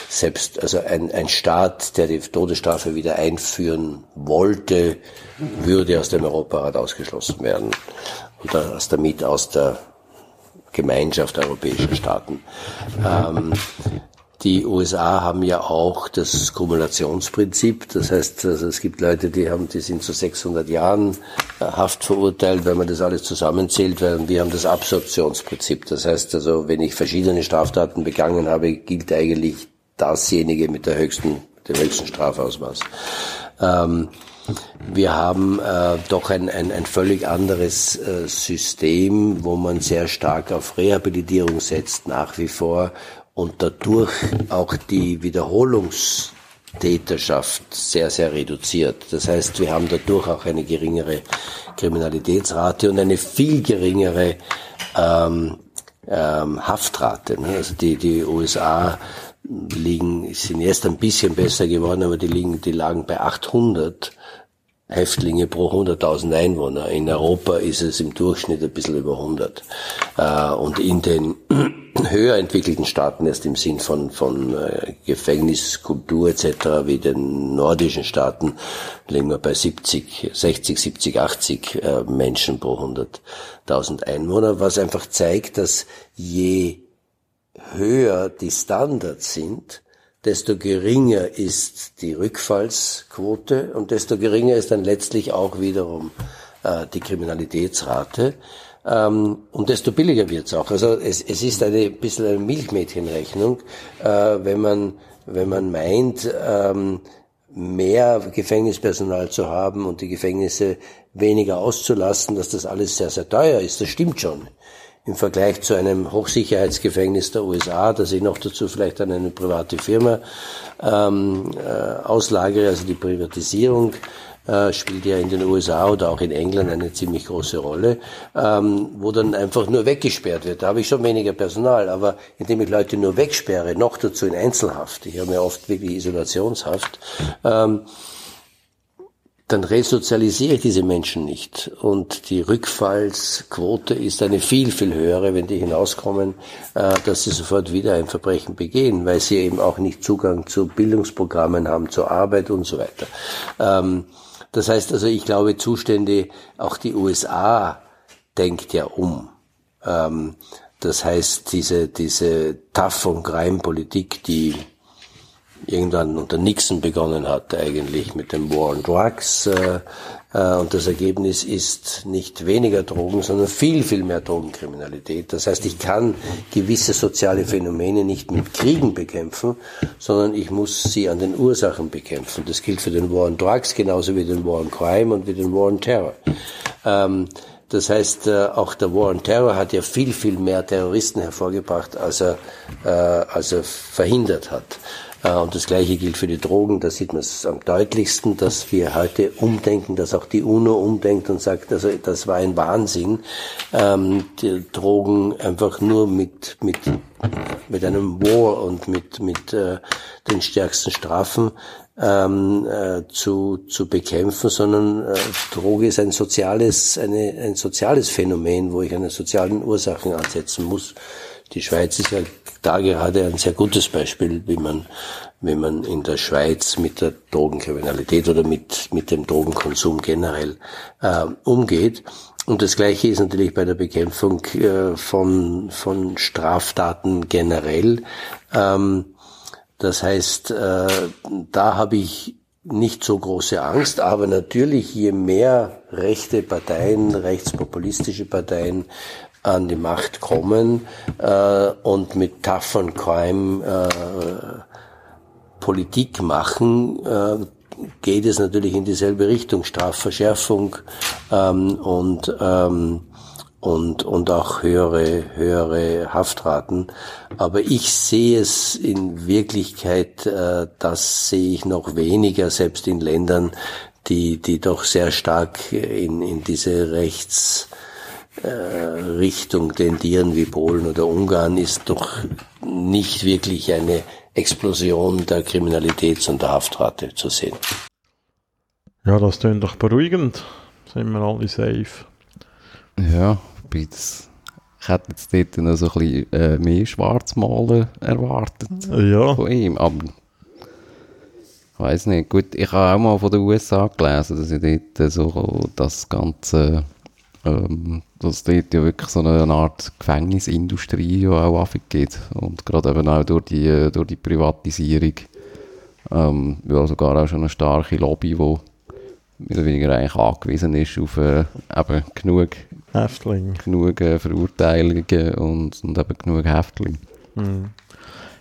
selbst also ein, ein Staat, der die Todesstrafe wieder einführen wollte, würde aus dem Europarat ausgeschlossen werden und damit aus der Gemeinschaft europäischer Staaten. Ähm, die USA haben ja auch das Kumulationsprinzip. Das heißt, also es gibt Leute, die haben, die sind zu 600 Jahren äh, Haft verurteilt, wenn man das alles zusammenzählt, weil wir haben das Absorptionsprinzip. Das heißt also, wenn ich verschiedene Straftaten begangen habe, gilt eigentlich dasjenige mit der höchsten, dem höchsten Strafausmaß. Ähm, wir haben äh, doch ein, ein, ein völlig anderes äh, System, wo man sehr stark auf Rehabilitierung setzt nach wie vor und dadurch auch die Wiederholungstäterschaft sehr, sehr reduziert. Das heißt, wir haben dadurch auch eine geringere Kriminalitätsrate und eine viel geringere ähm, ähm, Haftrate. Ne? Also die, die USA liegen, sind erst ein bisschen besser geworden, aber die liegen, die lagen bei 800 Häftlinge pro 100.000 Einwohner. In Europa ist es im Durchschnitt ein bisschen über 100. Äh, und in den höher entwickelten Staaten, erst im Sinn von, von äh, Gefängniskultur etc., wie den nordischen Staaten, liegen wir bei 70, 60, 70, 80 Menschen pro 100.000 Einwohner, was einfach zeigt, dass je höher die Standards sind, desto geringer ist die Rückfallsquote und desto geringer ist dann letztlich auch wiederum äh, die Kriminalitätsrate. Ähm, und desto billiger wird's auch. Also es, es ist eine bisschen eine Milchmädchenrechnung, äh, wenn man wenn man meint, ähm, mehr Gefängnispersonal zu haben und die Gefängnisse weniger auszulasten, dass das alles sehr, sehr teuer ist. Das stimmt schon im Vergleich zu einem Hochsicherheitsgefängnis der USA, das ich noch dazu vielleicht an eine private Firma ähm, äh, auslagere, also die Privatisierung äh, spielt ja in den USA oder auch in England eine ziemlich große Rolle, ähm, wo dann einfach nur weggesperrt wird. Da habe ich schon weniger Personal, aber indem ich Leute nur wegsperre, noch dazu in Einzelhaft, ich habe ja oft wirklich Isolationshaft, ähm, dann resozialisiere ich diese Menschen nicht. Und die Rückfallsquote ist eine viel, viel höhere, wenn die hinauskommen, äh, dass sie sofort wieder ein Verbrechen begehen, weil sie eben auch nicht Zugang zu Bildungsprogrammen haben, zur Arbeit und so weiter. Ähm, das heißt also, ich glaube, Zustände, auch die USA denkt ja um. Ähm, das heißt, diese, diese Tough- und Crime-Politik, die irgendwann unter Nixon begonnen hat, eigentlich mit dem War on Drugs. Äh, äh, und das Ergebnis ist nicht weniger Drogen, sondern viel, viel mehr Drogenkriminalität. Das heißt, ich kann gewisse soziale Phänomene nicht mit Kriegen bekämpfen, sondern ich muss sie an den Ursachen bekämpfen. Das gilt für den War on Drugs genauso wie den War on Crime und wie den War on Terror. Ähm, das heißt, äh, auch der War on Terror hat ja viel, viel mehr Terroristen hervorgebracht, als er, äh, als er verhindert hat. Äh, und das Gleiche gilt für die Drogen. Da sieht man es am deutlichsten, dass wir heute umdenken, dass auch die UNO umdenkt und sagt, also das war ein Wahnsinn, ähm, die Drogen einfach nur mit, mit, mit einem War und mit, mit äh, den stärksten Strafen ähm, äh, zu, zu bekämpfen, sondern äh, Droge ist ein soziales, eine, ein soziales Phänomen, wo ich an den sozialen Ursachen ansetzen muss. Die Schweiz ist ja da gerade ein sehr gutes Beispiel, wie man, wie man in der Schweiz mit der Drogenkriminalität oder mit, mit dem Drogenkonsum generell äh, umgeht. Und das Gleiche ist natürlich bei der Bekämpfung äh, von, von Straftaten generell. Ähm, das heißt, äh, da habe ich nicht so große Angst, aber natürlich, je mehr rechte Parteien, rechtspopulistische Parteien an die Macht kommen äh, und mit Tough on Crime äh, Politik machen, äh, geht es natürlich in dieselbe Richtung, Strafverschärfung ähm, und ähm, und, und auch höhere, höhere Haftraten. Aber ich sehe es in Wirklichkeit, äh, das sehe ich noch weniger, selbst in Ländern, die, die doch sehr stark in, in diese Rechts, Richtung tendieren wie Polen oder Ungarn, ist doch nicht wirklich eine Explosion der Kriminalitäts- und der Haftrate zu sehen. Ja, das klingt doch beruhigend. Sind wir alle safe. Ja, das, ich hätte jetzt dort noch so ein bisschen äh, mehr Schwarzmalen erwartet ja. von ihm, aber ich weiß nicht. Gut, ich habe auch mal von den USA gelesen, dass ich dort so das Ganze ähm, dass es dort ja wirklich so eine Art Gefängnisindustrie ja auch geht. Und gerade eben auch durch die, durch die Privatisierung, ähm, ja sogar auch schon eine starke Lobby, die mehr oder weniger eigentlich angewiesen ist auf äh, eben genug Häftlinge. Genug äh, Verurteilungen und, und eben genug Häftlinge. Mhm.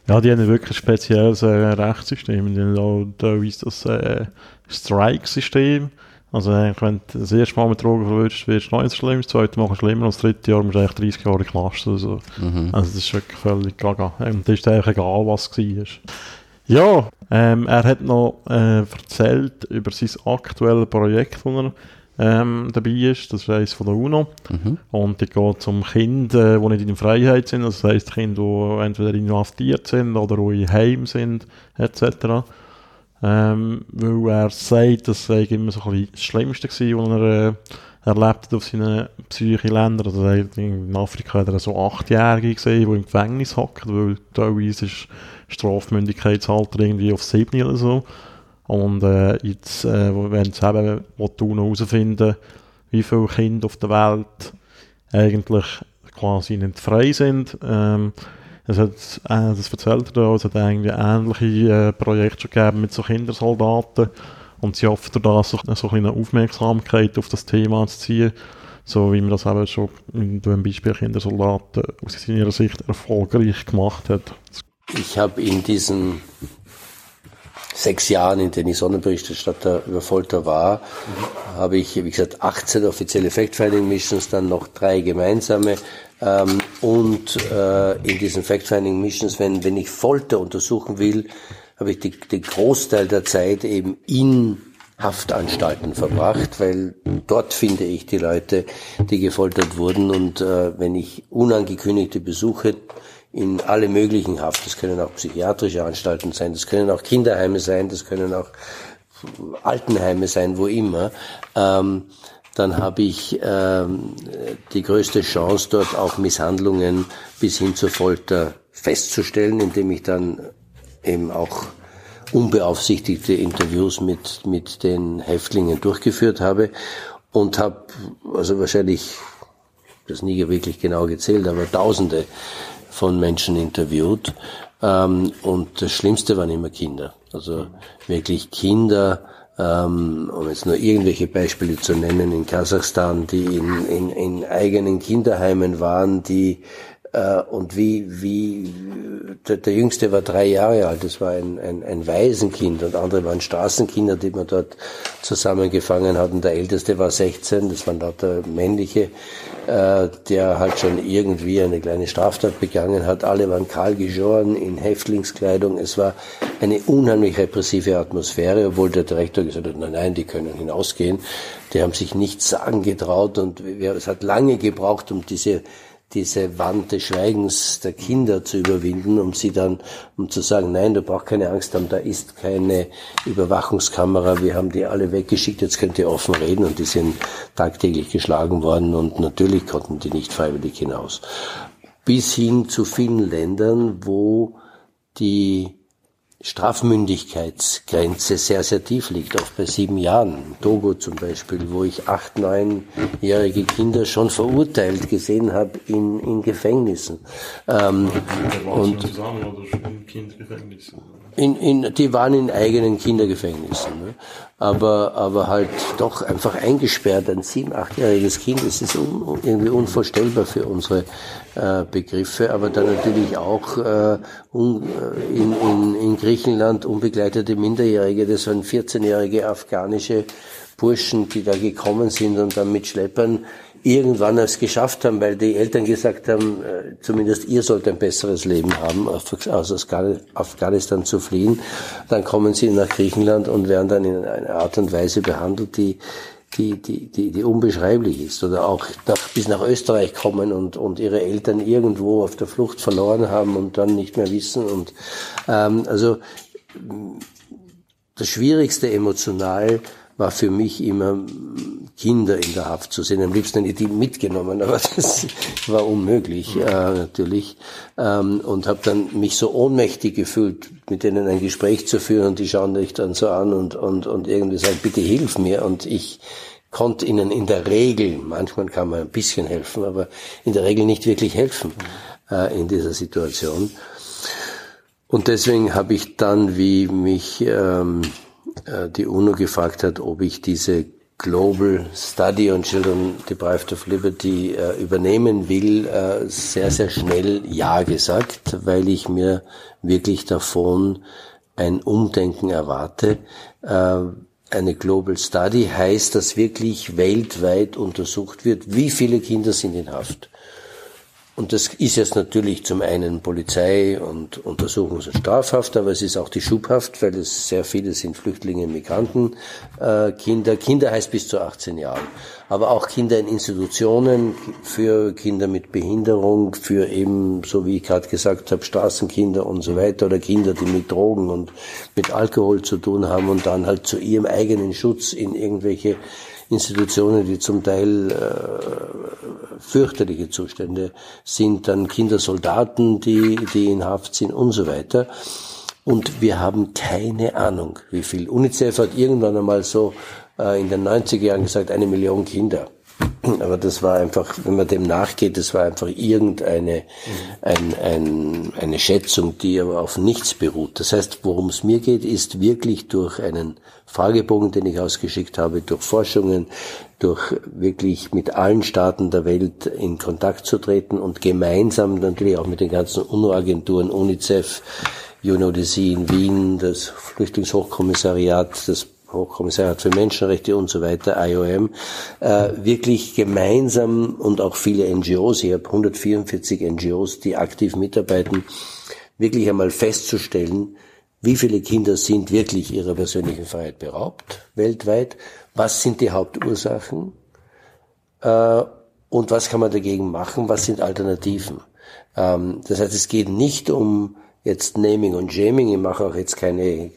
Ja, die haben wirklich ein spezielles äh, Rechtssystem. Die haben auch teilweise das äh, Strike-System. Also wenn du das erste Mal mit Drogen verwirrst, wirst du noch so schlimm, das zweite Mal schlimmer und das dritte Jahr musst du eigentlich 30 Jahre Knast. Also, mhm. also das ist wirklich völlig gaga. Und das ist eigentlich egal, was es war. Ja, ähm, er hat noch äh, erzählt über sein aktuelles Projekt, das er ähm, dabei ist. Das ist eines von der UNO. Mhm. Und die geht um Kinder, die nicht in Freiheit sind. Also das heisst Kinder, die entweder inhaftiert sind oder die in Heim sind, etc. Ähm, weil er sagt, das sei immer so ein das Schlimmste gewesen, was er äh, erlebt hat auf seinen psychischen Ländern. Also in Afrika hat er so Achtjährige gesehen, die im Gefängnis hocken, weil teilweise ist Strafmündigkeitsalter irgendwie auf sieben oder so. Und äh, jetzt, äh, wenn sie eben herausfinden wie viele Kinder auf der Welt eigentlich quasi nicht frei sind, ähm, es hat, äh, das erzählt er es hat irgendwie ähnliche äh, Projekte schon gegeben mit so Kindersoldaten und sie hoffen da so, so eine Aufmerksamkeit auf das Thema zu ziehen, so wie man das eben schon in dem Beispiel Kindersoldaten aus seiner Sicht erfolgreich gemacht hat. Ich habe in diesen sechs Jahren, in denen ich Sonnenberichterstatter über Folter war, habe ich, wie gesagt, 18 offizielle Fact-Finding-Missions, dann noch drei gemeinsame ähm, und äh, in diesen Fact-Finding-Missions, wenn, wenn ich Folter untersuchen will, habe ich die, den Großteil der Zeit eben in Haftanstalten verbracht, weil dort finde ich die Leute, die gefoltert wurden. Und äh, wenn ich unangekündigte Besuche in alle möglichen Haft, das können auch psychiatrische Anstalten sein, das können auch Kinderheime sein, das können auch Altenheime sein, wo immer, ähm, dann habe ich ähm, die größte Chance, dort auch Misshandlungen bis hin zur Folter festzustellen, indem ich dann eben auch unbeaufsichtigte Interviews mit, mit den Häftlingen durchgeführt habe und habe also wahrscheinlich das nie wirklich genau gezählt, aber Tausende von Menschen interviewt Ähm, und das Schlimmste waren immer Kinder. Also wirklich Kinder, ähm, um jetzt nur irgendwelche Beispiele zu nennen, in Kasachstan, die in, in, in eigenen Kinderheimen waren, die und wie, wie der, der, Jüngste war drei Jahre alt, das war ein, ein, ein Waisenkind und andere waren Straßenkinder, die man dort zusammengefangen hat. Und der Älteste war 16, das waren lauter männliche, äh, der halt schon irgendwie eine kleine Straftat begangen hat. Alle waren kahl geschoren in Häftlingskleidung. Es war eine unheimlich repressive Atmosphäre, obwohl der Direktor gesagt hat, nein, nein, die können hinausgehen. Die haben sich nichts sagen getraut und es hat lange gebraucht, um diese diese Wand des Schweigens der Kinder zu überwinden, um sie dann, um zu sagen, nein, du brauchst keine Angst haben, da ist keine Überwachungskamera, wir haben die alle weggeschickt, jetzt könnt ihr offen reden und die sind tagtäglich geschlagen worden und natürlich konnten die nicht freiwillig hinaus. Bis hin zu vielen Ländern, wo die Strafmündigkeitsgrenze sehr, sehr tief liegt, auch bei sieben Jahren. Togo zum Beispiel, wo ich acht, neunjährige Kinder schon verurteilt gesehen habe in, in Gefängnissen. Ähm, und in, in, die waren in eigenen Kindergefängnissen. Ne? Aber, aber halt doch einfach eingesperrt. Ein sieben-, achtjähriges Kind, das ist un, irgendwie unvorstellbar für unsere äh, Begriffe. Aber dann natürlich auch äh, un, äh, in, in, in Griechenland unbegleitete Minderjährige. Das waren 14-jährige afghanische Burschen, die da gekommen sind und dann mit Schleppern irgendwann es geschafft haben, weil die Eltern gesagt haben, äh, zumindest ihr sollt ein besseres Leben haben, aus Afghanistan zu fliehen. Dann kommen sie nach Griechenland und werden dann in einer Art und Weise behandelt, die die, die, die, die unbeschreiblich ist. Oder auch nach, bis nach Österreich kommen und, und ihre Eltern irgendwo auf der Flucht verloren haben und dann nicht mehr wissen. Und ähm, also das Schwierigste emotional war für mich immer Kinder in der Haft zu sehen. Am liebsten hätte ich die mitgenommen, aber das war unmöglich äh, natürlich. Ähm, und habe dann mich so ohnmächtig gefühlt, mit denen ein Gespräch zu führen und die schauen dich dann so an und, und, und irgendwie sagen, bitte hilf mir. Und ich konnte ihnen in der Regel, manchmal kann man ein bisschen helfen, aber in der Regel nicht wirklich helfen äh, in dieser Situation. Und deswegen habe ich dann, wie mich ähm, äh, die UNO gefragt hat, ob ich diese Global Study on Children Deprived of Liberty äh, übernehmen will, äh, sehr, sehr schnell Ja gesagt, weil ich mir wirklich davon ein Umdenken erwarte. Äh, eine Global Study heißt, dass wirklich weltweit untersucht wird, wie viele Kinder sind in Haft. Und das ist jetzt natürlich zum einen Polizei und Untersuchungs- und Strafhaft, aber es ist auch die Schubhaft, weil es sehr viele sind Flüchtlinge, Migranten, äh, Kinder. Kinder heißt bis zu 18 Jahren. Aber auch Kinder in Institutionen, für Kinder mit Behinderung, für eben, so wie ich gerade gesagt habe, Straßenkinder und so weiter oder Kinder, die mit Drogen und mit Alkohol zu tun haben und dann halt zu ihrem eigenen Schutz in irgendwelche Institutionen, die zum Teil äh, fürchterliche Zustände sind, dann Kindersoldaten, die, die in Haft sind und so weiter. Und wir haben keine Ahnung, wie viel. UNICEF hat irgendwann einmal so äh, in den 90er Jahren gesagt, eine Million Kinder. Aber das war einfach, wenn man dem nachgeht, das war einfach irgendeine ein, ein, eine Schätzung, die aber auf nichts beruht. Das heißt, worum es mir geht, ist wirklich durch einen Fragebogen, den ich ausgeschickt habe, durch Forschungen, durch wirklich mit allen Staaten der Welt in Kontakt zu treten und gemeinsam natürlich auch mit den ganzen UNO-Agenturen, UNICEF, UNODC in Wien, das Flüchtlingshochkommissariat, das Hochkommissariat für Menschenrechte und so weiter, IOM, äh, wirklich gemeinsam und auch viele NGOs, ich habe 144 NGOs, die aktiv mitarbeiten, wirklich einmal festzustellen, wie viele Kinder sind wirklich ihrer persönlichen Freiheit beraubt weltweit, was sind die Hauptursachen äh, und was kann man dagegen machen, was sind Alternativen. Ähm, das heißt, es geht nicht um jetzt Naming und Shaming, ich mache auch jetzt keine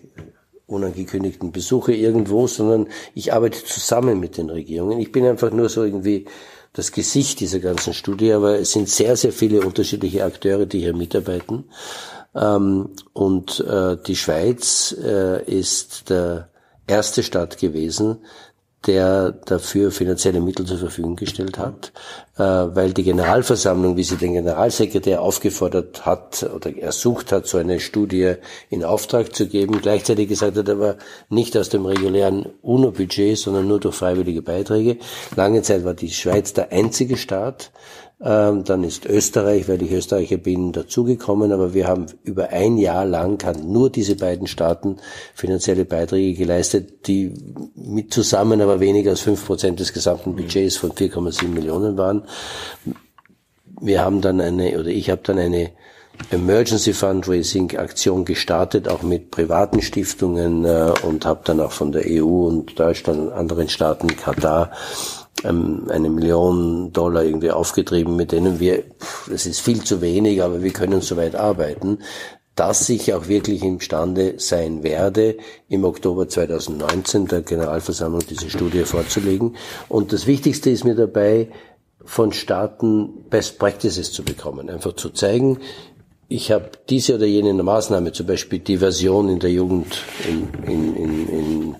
unangekündigten Besuche irgendwo, sondern ich arbeite zusammen mit den Regierungen. Ich bin einfach nur so irgendwie das Gesicht dieser ganzen Studie, aber es sind sehr, sehr viele unterschiedliche Akteure, die hier mitarbeiten. Ähm, und äh, die Schweiz äh, ist der erste Staat gewesen, der dafür finanzielle Mittel zur Verfügung gestellt hat, äh, weil die Generalversammlung, wie sie den Generalsekretär aufgefordert hat oder ersucht hat, so eine Studie in Auftrag zu geben, gleichzeitig gesagt hat, aber nicht aus dem regulären UNO-Budget, sondern nur durch freiwillige Beiträge. Lange Zeit war die Schweiz der einzige Staat, dann ist Österreich, weil ich Österreicher bin, dazugekommen, aber wir haben über ein Jahr lang haben nur diese beiden Staaten finanzielle Beiträge geleistet, die mit zusammen aber weniger als fünf Prozent des gesamten Budgets von 4,7 Millionen waren. Wir haben dann eine, oder ich habe dann eine Emergency Fundraising Aktion gestartet, auch mit privaten Stiftungen äh, und habe dann auch von der EU und Deutschland und anderen Staaten, Katar, ähm, eine Million Dollar irgendwie aufgetrieben, mit denen wir, das ist viel zu wenig, aber wir können soweit arbeiten, dass ich auch wirklich imstande sein werde, im Oktober 2019 der Generalversammlung diese Studie vorzulegen. Und das Wichtigste ist mir dabei, von Staaten Best Practices zu bekommen, einfach zu zeigen, ich habe diese oder jene Maßnahme, zum Beispiel Diversion in der Jugend, in, in, in, in,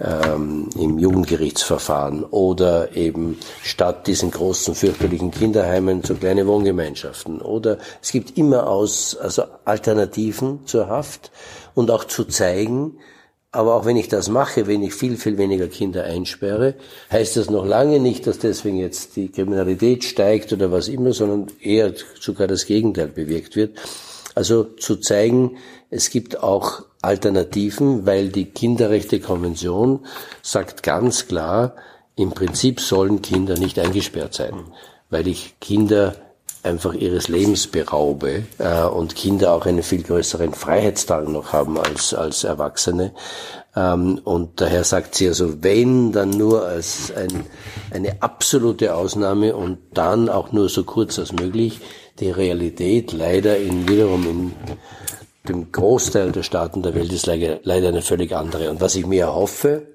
ähm, im Jugendgerichtsverfahren oder eben statt diesen großen fürchterlichen Kinderheimen so kleine Wohngemeinschaften oder es gibt immer aus, also Alternativen zur Haft und auch zu zeigen, aber auch wenn ich das mache, wenn ich viel, viel weniger Kinder einsperre, heißt das noch lange nicht, dass deswegen jetzt die Kriminalität steigt oder was immer, sondern eher sogar das Gegenteil bewirkt wird. Also zu zeigen, es gibt auch Alternativen, weil die Kinderrechtekonvention sagt ganz klar, im Prinzip sollen Kinder nicht eingesperrt sein, weil ich Kinder einfach ihres Lebens beraube äh, und Kinder auch einen viel größeren Freiheitsdrang noch haben als, als Erwachsene. Ähm, und daher sagt sie also, wenn, dann nur als ein, eine absolute Ausnahme und dann auch nur so kurz als möglich. Die Realität leider in wiederum in dem Großteil der Staaten der Welt ist leider, leider eine völlig andere. Und was ich mir erhoffe,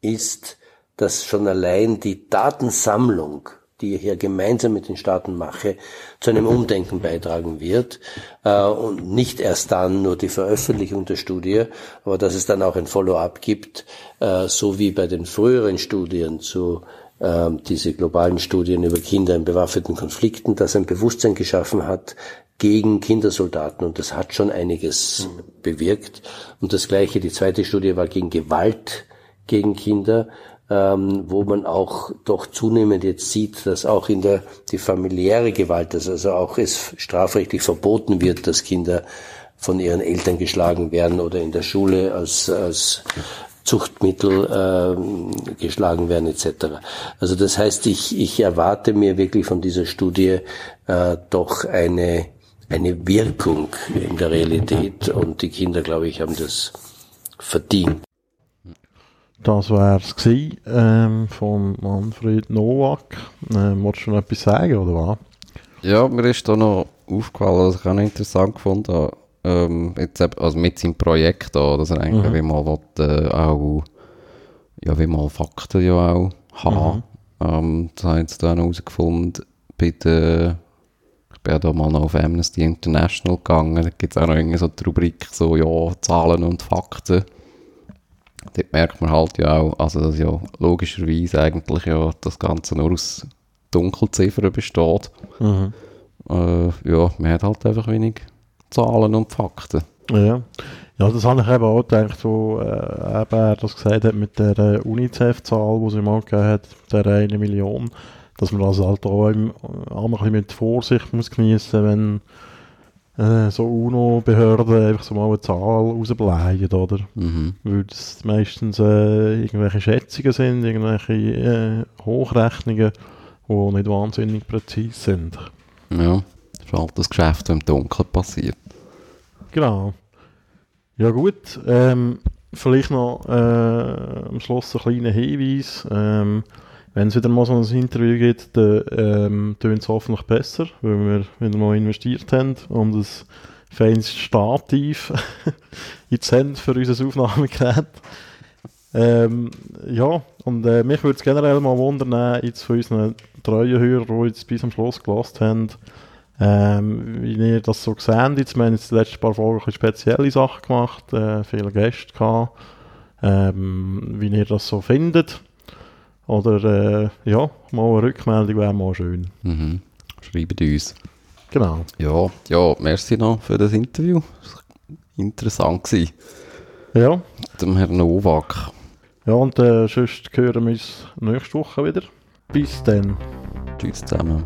ist, dass schon allein die Datensammlung die ich hier gemeinsam mit den Staaten mache, zu einem Umdenken beitragen wird äh, und nicht erst dann nur die Veröffentlichung der Studie, aber dass es dann auch ein Follow-up gibt, äh, so wie bei den früheren Studien zu äh, diese globalen Studien über Kinder in bewaffneten Konflikten, dass ein Bewusstsein geschaffen hat gegen Kindersoldaten und das hat schon einiges mhm. bewirkt. Und das gleiche, die zweite Studie war gegen Gewalt gegen Kinder ähm, wo man auch doch zunehmend jetzt sieht, dass auch in der die familiäre Gewalt, dass also auch es strafrechtlich verboten wird, dass Kinder von ihren Eltern geschlagen werden oder in der Schule als, als Zuchtmittel äh, geschlagen werden etc. Also das heißt, ich, ich erwarte mir wirklich von dieser Studie äh, doch eine, eine Wirkung in der Realität und die Kinder, glaube ich, haben das verdient. Das wäre es ähm, von Manfred Nowak. Ähm, wolltest du noch etwas sagen, oder was? Ja, mir ist da noch aufgefallen, was ich auch noch interessant gefunden habe, ähm, jetzt eben, also mit seinem Projekt da, dass er eigentlich mhm. wie mal will, äh, auch, ja, wie mal Fakten ja auch haben. Mhm. Ähm, das habe ich jetzt da noch herausgefunden, bei der, ich bin ja da mal noch auf Amnesty International gegangen, da gibt es auch noch irgendwie so die Rubrik, so, ja, Zahlen und Fakten dort merkt man halt ja auch, also dass ja logischerweise eigentlich ja das Ganze nur aus Dunkelziffern besteht. Mhm. Äh, ja, man hat halt einfach wenig Zahlen und Fakten. Ja. Ja, das habe ich eben auch gedacht, wo äh, eben er das gesagt hat mit der äh, UNICEF-Zahl, die sie mal gegeben hat, der eine Million, dass man das halt auch, im, auch ein bisschen mit Vorsicht muss geniessen, wenn äh, so UNO-Behörden einfach so mal eine Zahl rausbleiben, oder? Mhm. Weil das meistens äh, irgendwelche Schätzungen sind, irgendwelche äh, Hochrechnungen, die nicht wahnsinnig präzise sind. Ja, das ist halt das Geschäft, das im Dunkeln passiert. Genau. Ja gut, ähm, vielleicht noch äh, am Schluss ein kleiner Hinweis. Ähm, wenn es wieder mal so ein Interview gibt, dann ähm, tönt es hoffentlich besser, weil wir wieder mal investiert haben und ein feines Stativ jetzt haben für unser Aufnahmegerät. Ähm, ja, und äh, mich würde es generell mal wundern, jetzt von unseren treuen Hörern, die jetzt bis am Schluss gelost haben, ähm, wie ihr das so gesehen Jetzt, wir haben jetzt die letzten paar Folgen spezielle Sachen gemacht, äh, viele Gäste gehabt, ähm, wie ihr das so findet. Oder äh, ja, mal eine Rückmeldung wäre mal schön. Mhm. Schreibt uns. Genau. Ja, ja, merci noch für das Interview. Das war Interessant gewesen. Ja, Dem Herrn Novak. ja und äh, sonst hören wir uns nächste Woche wieder. Bis dann. Tschüss zusammen.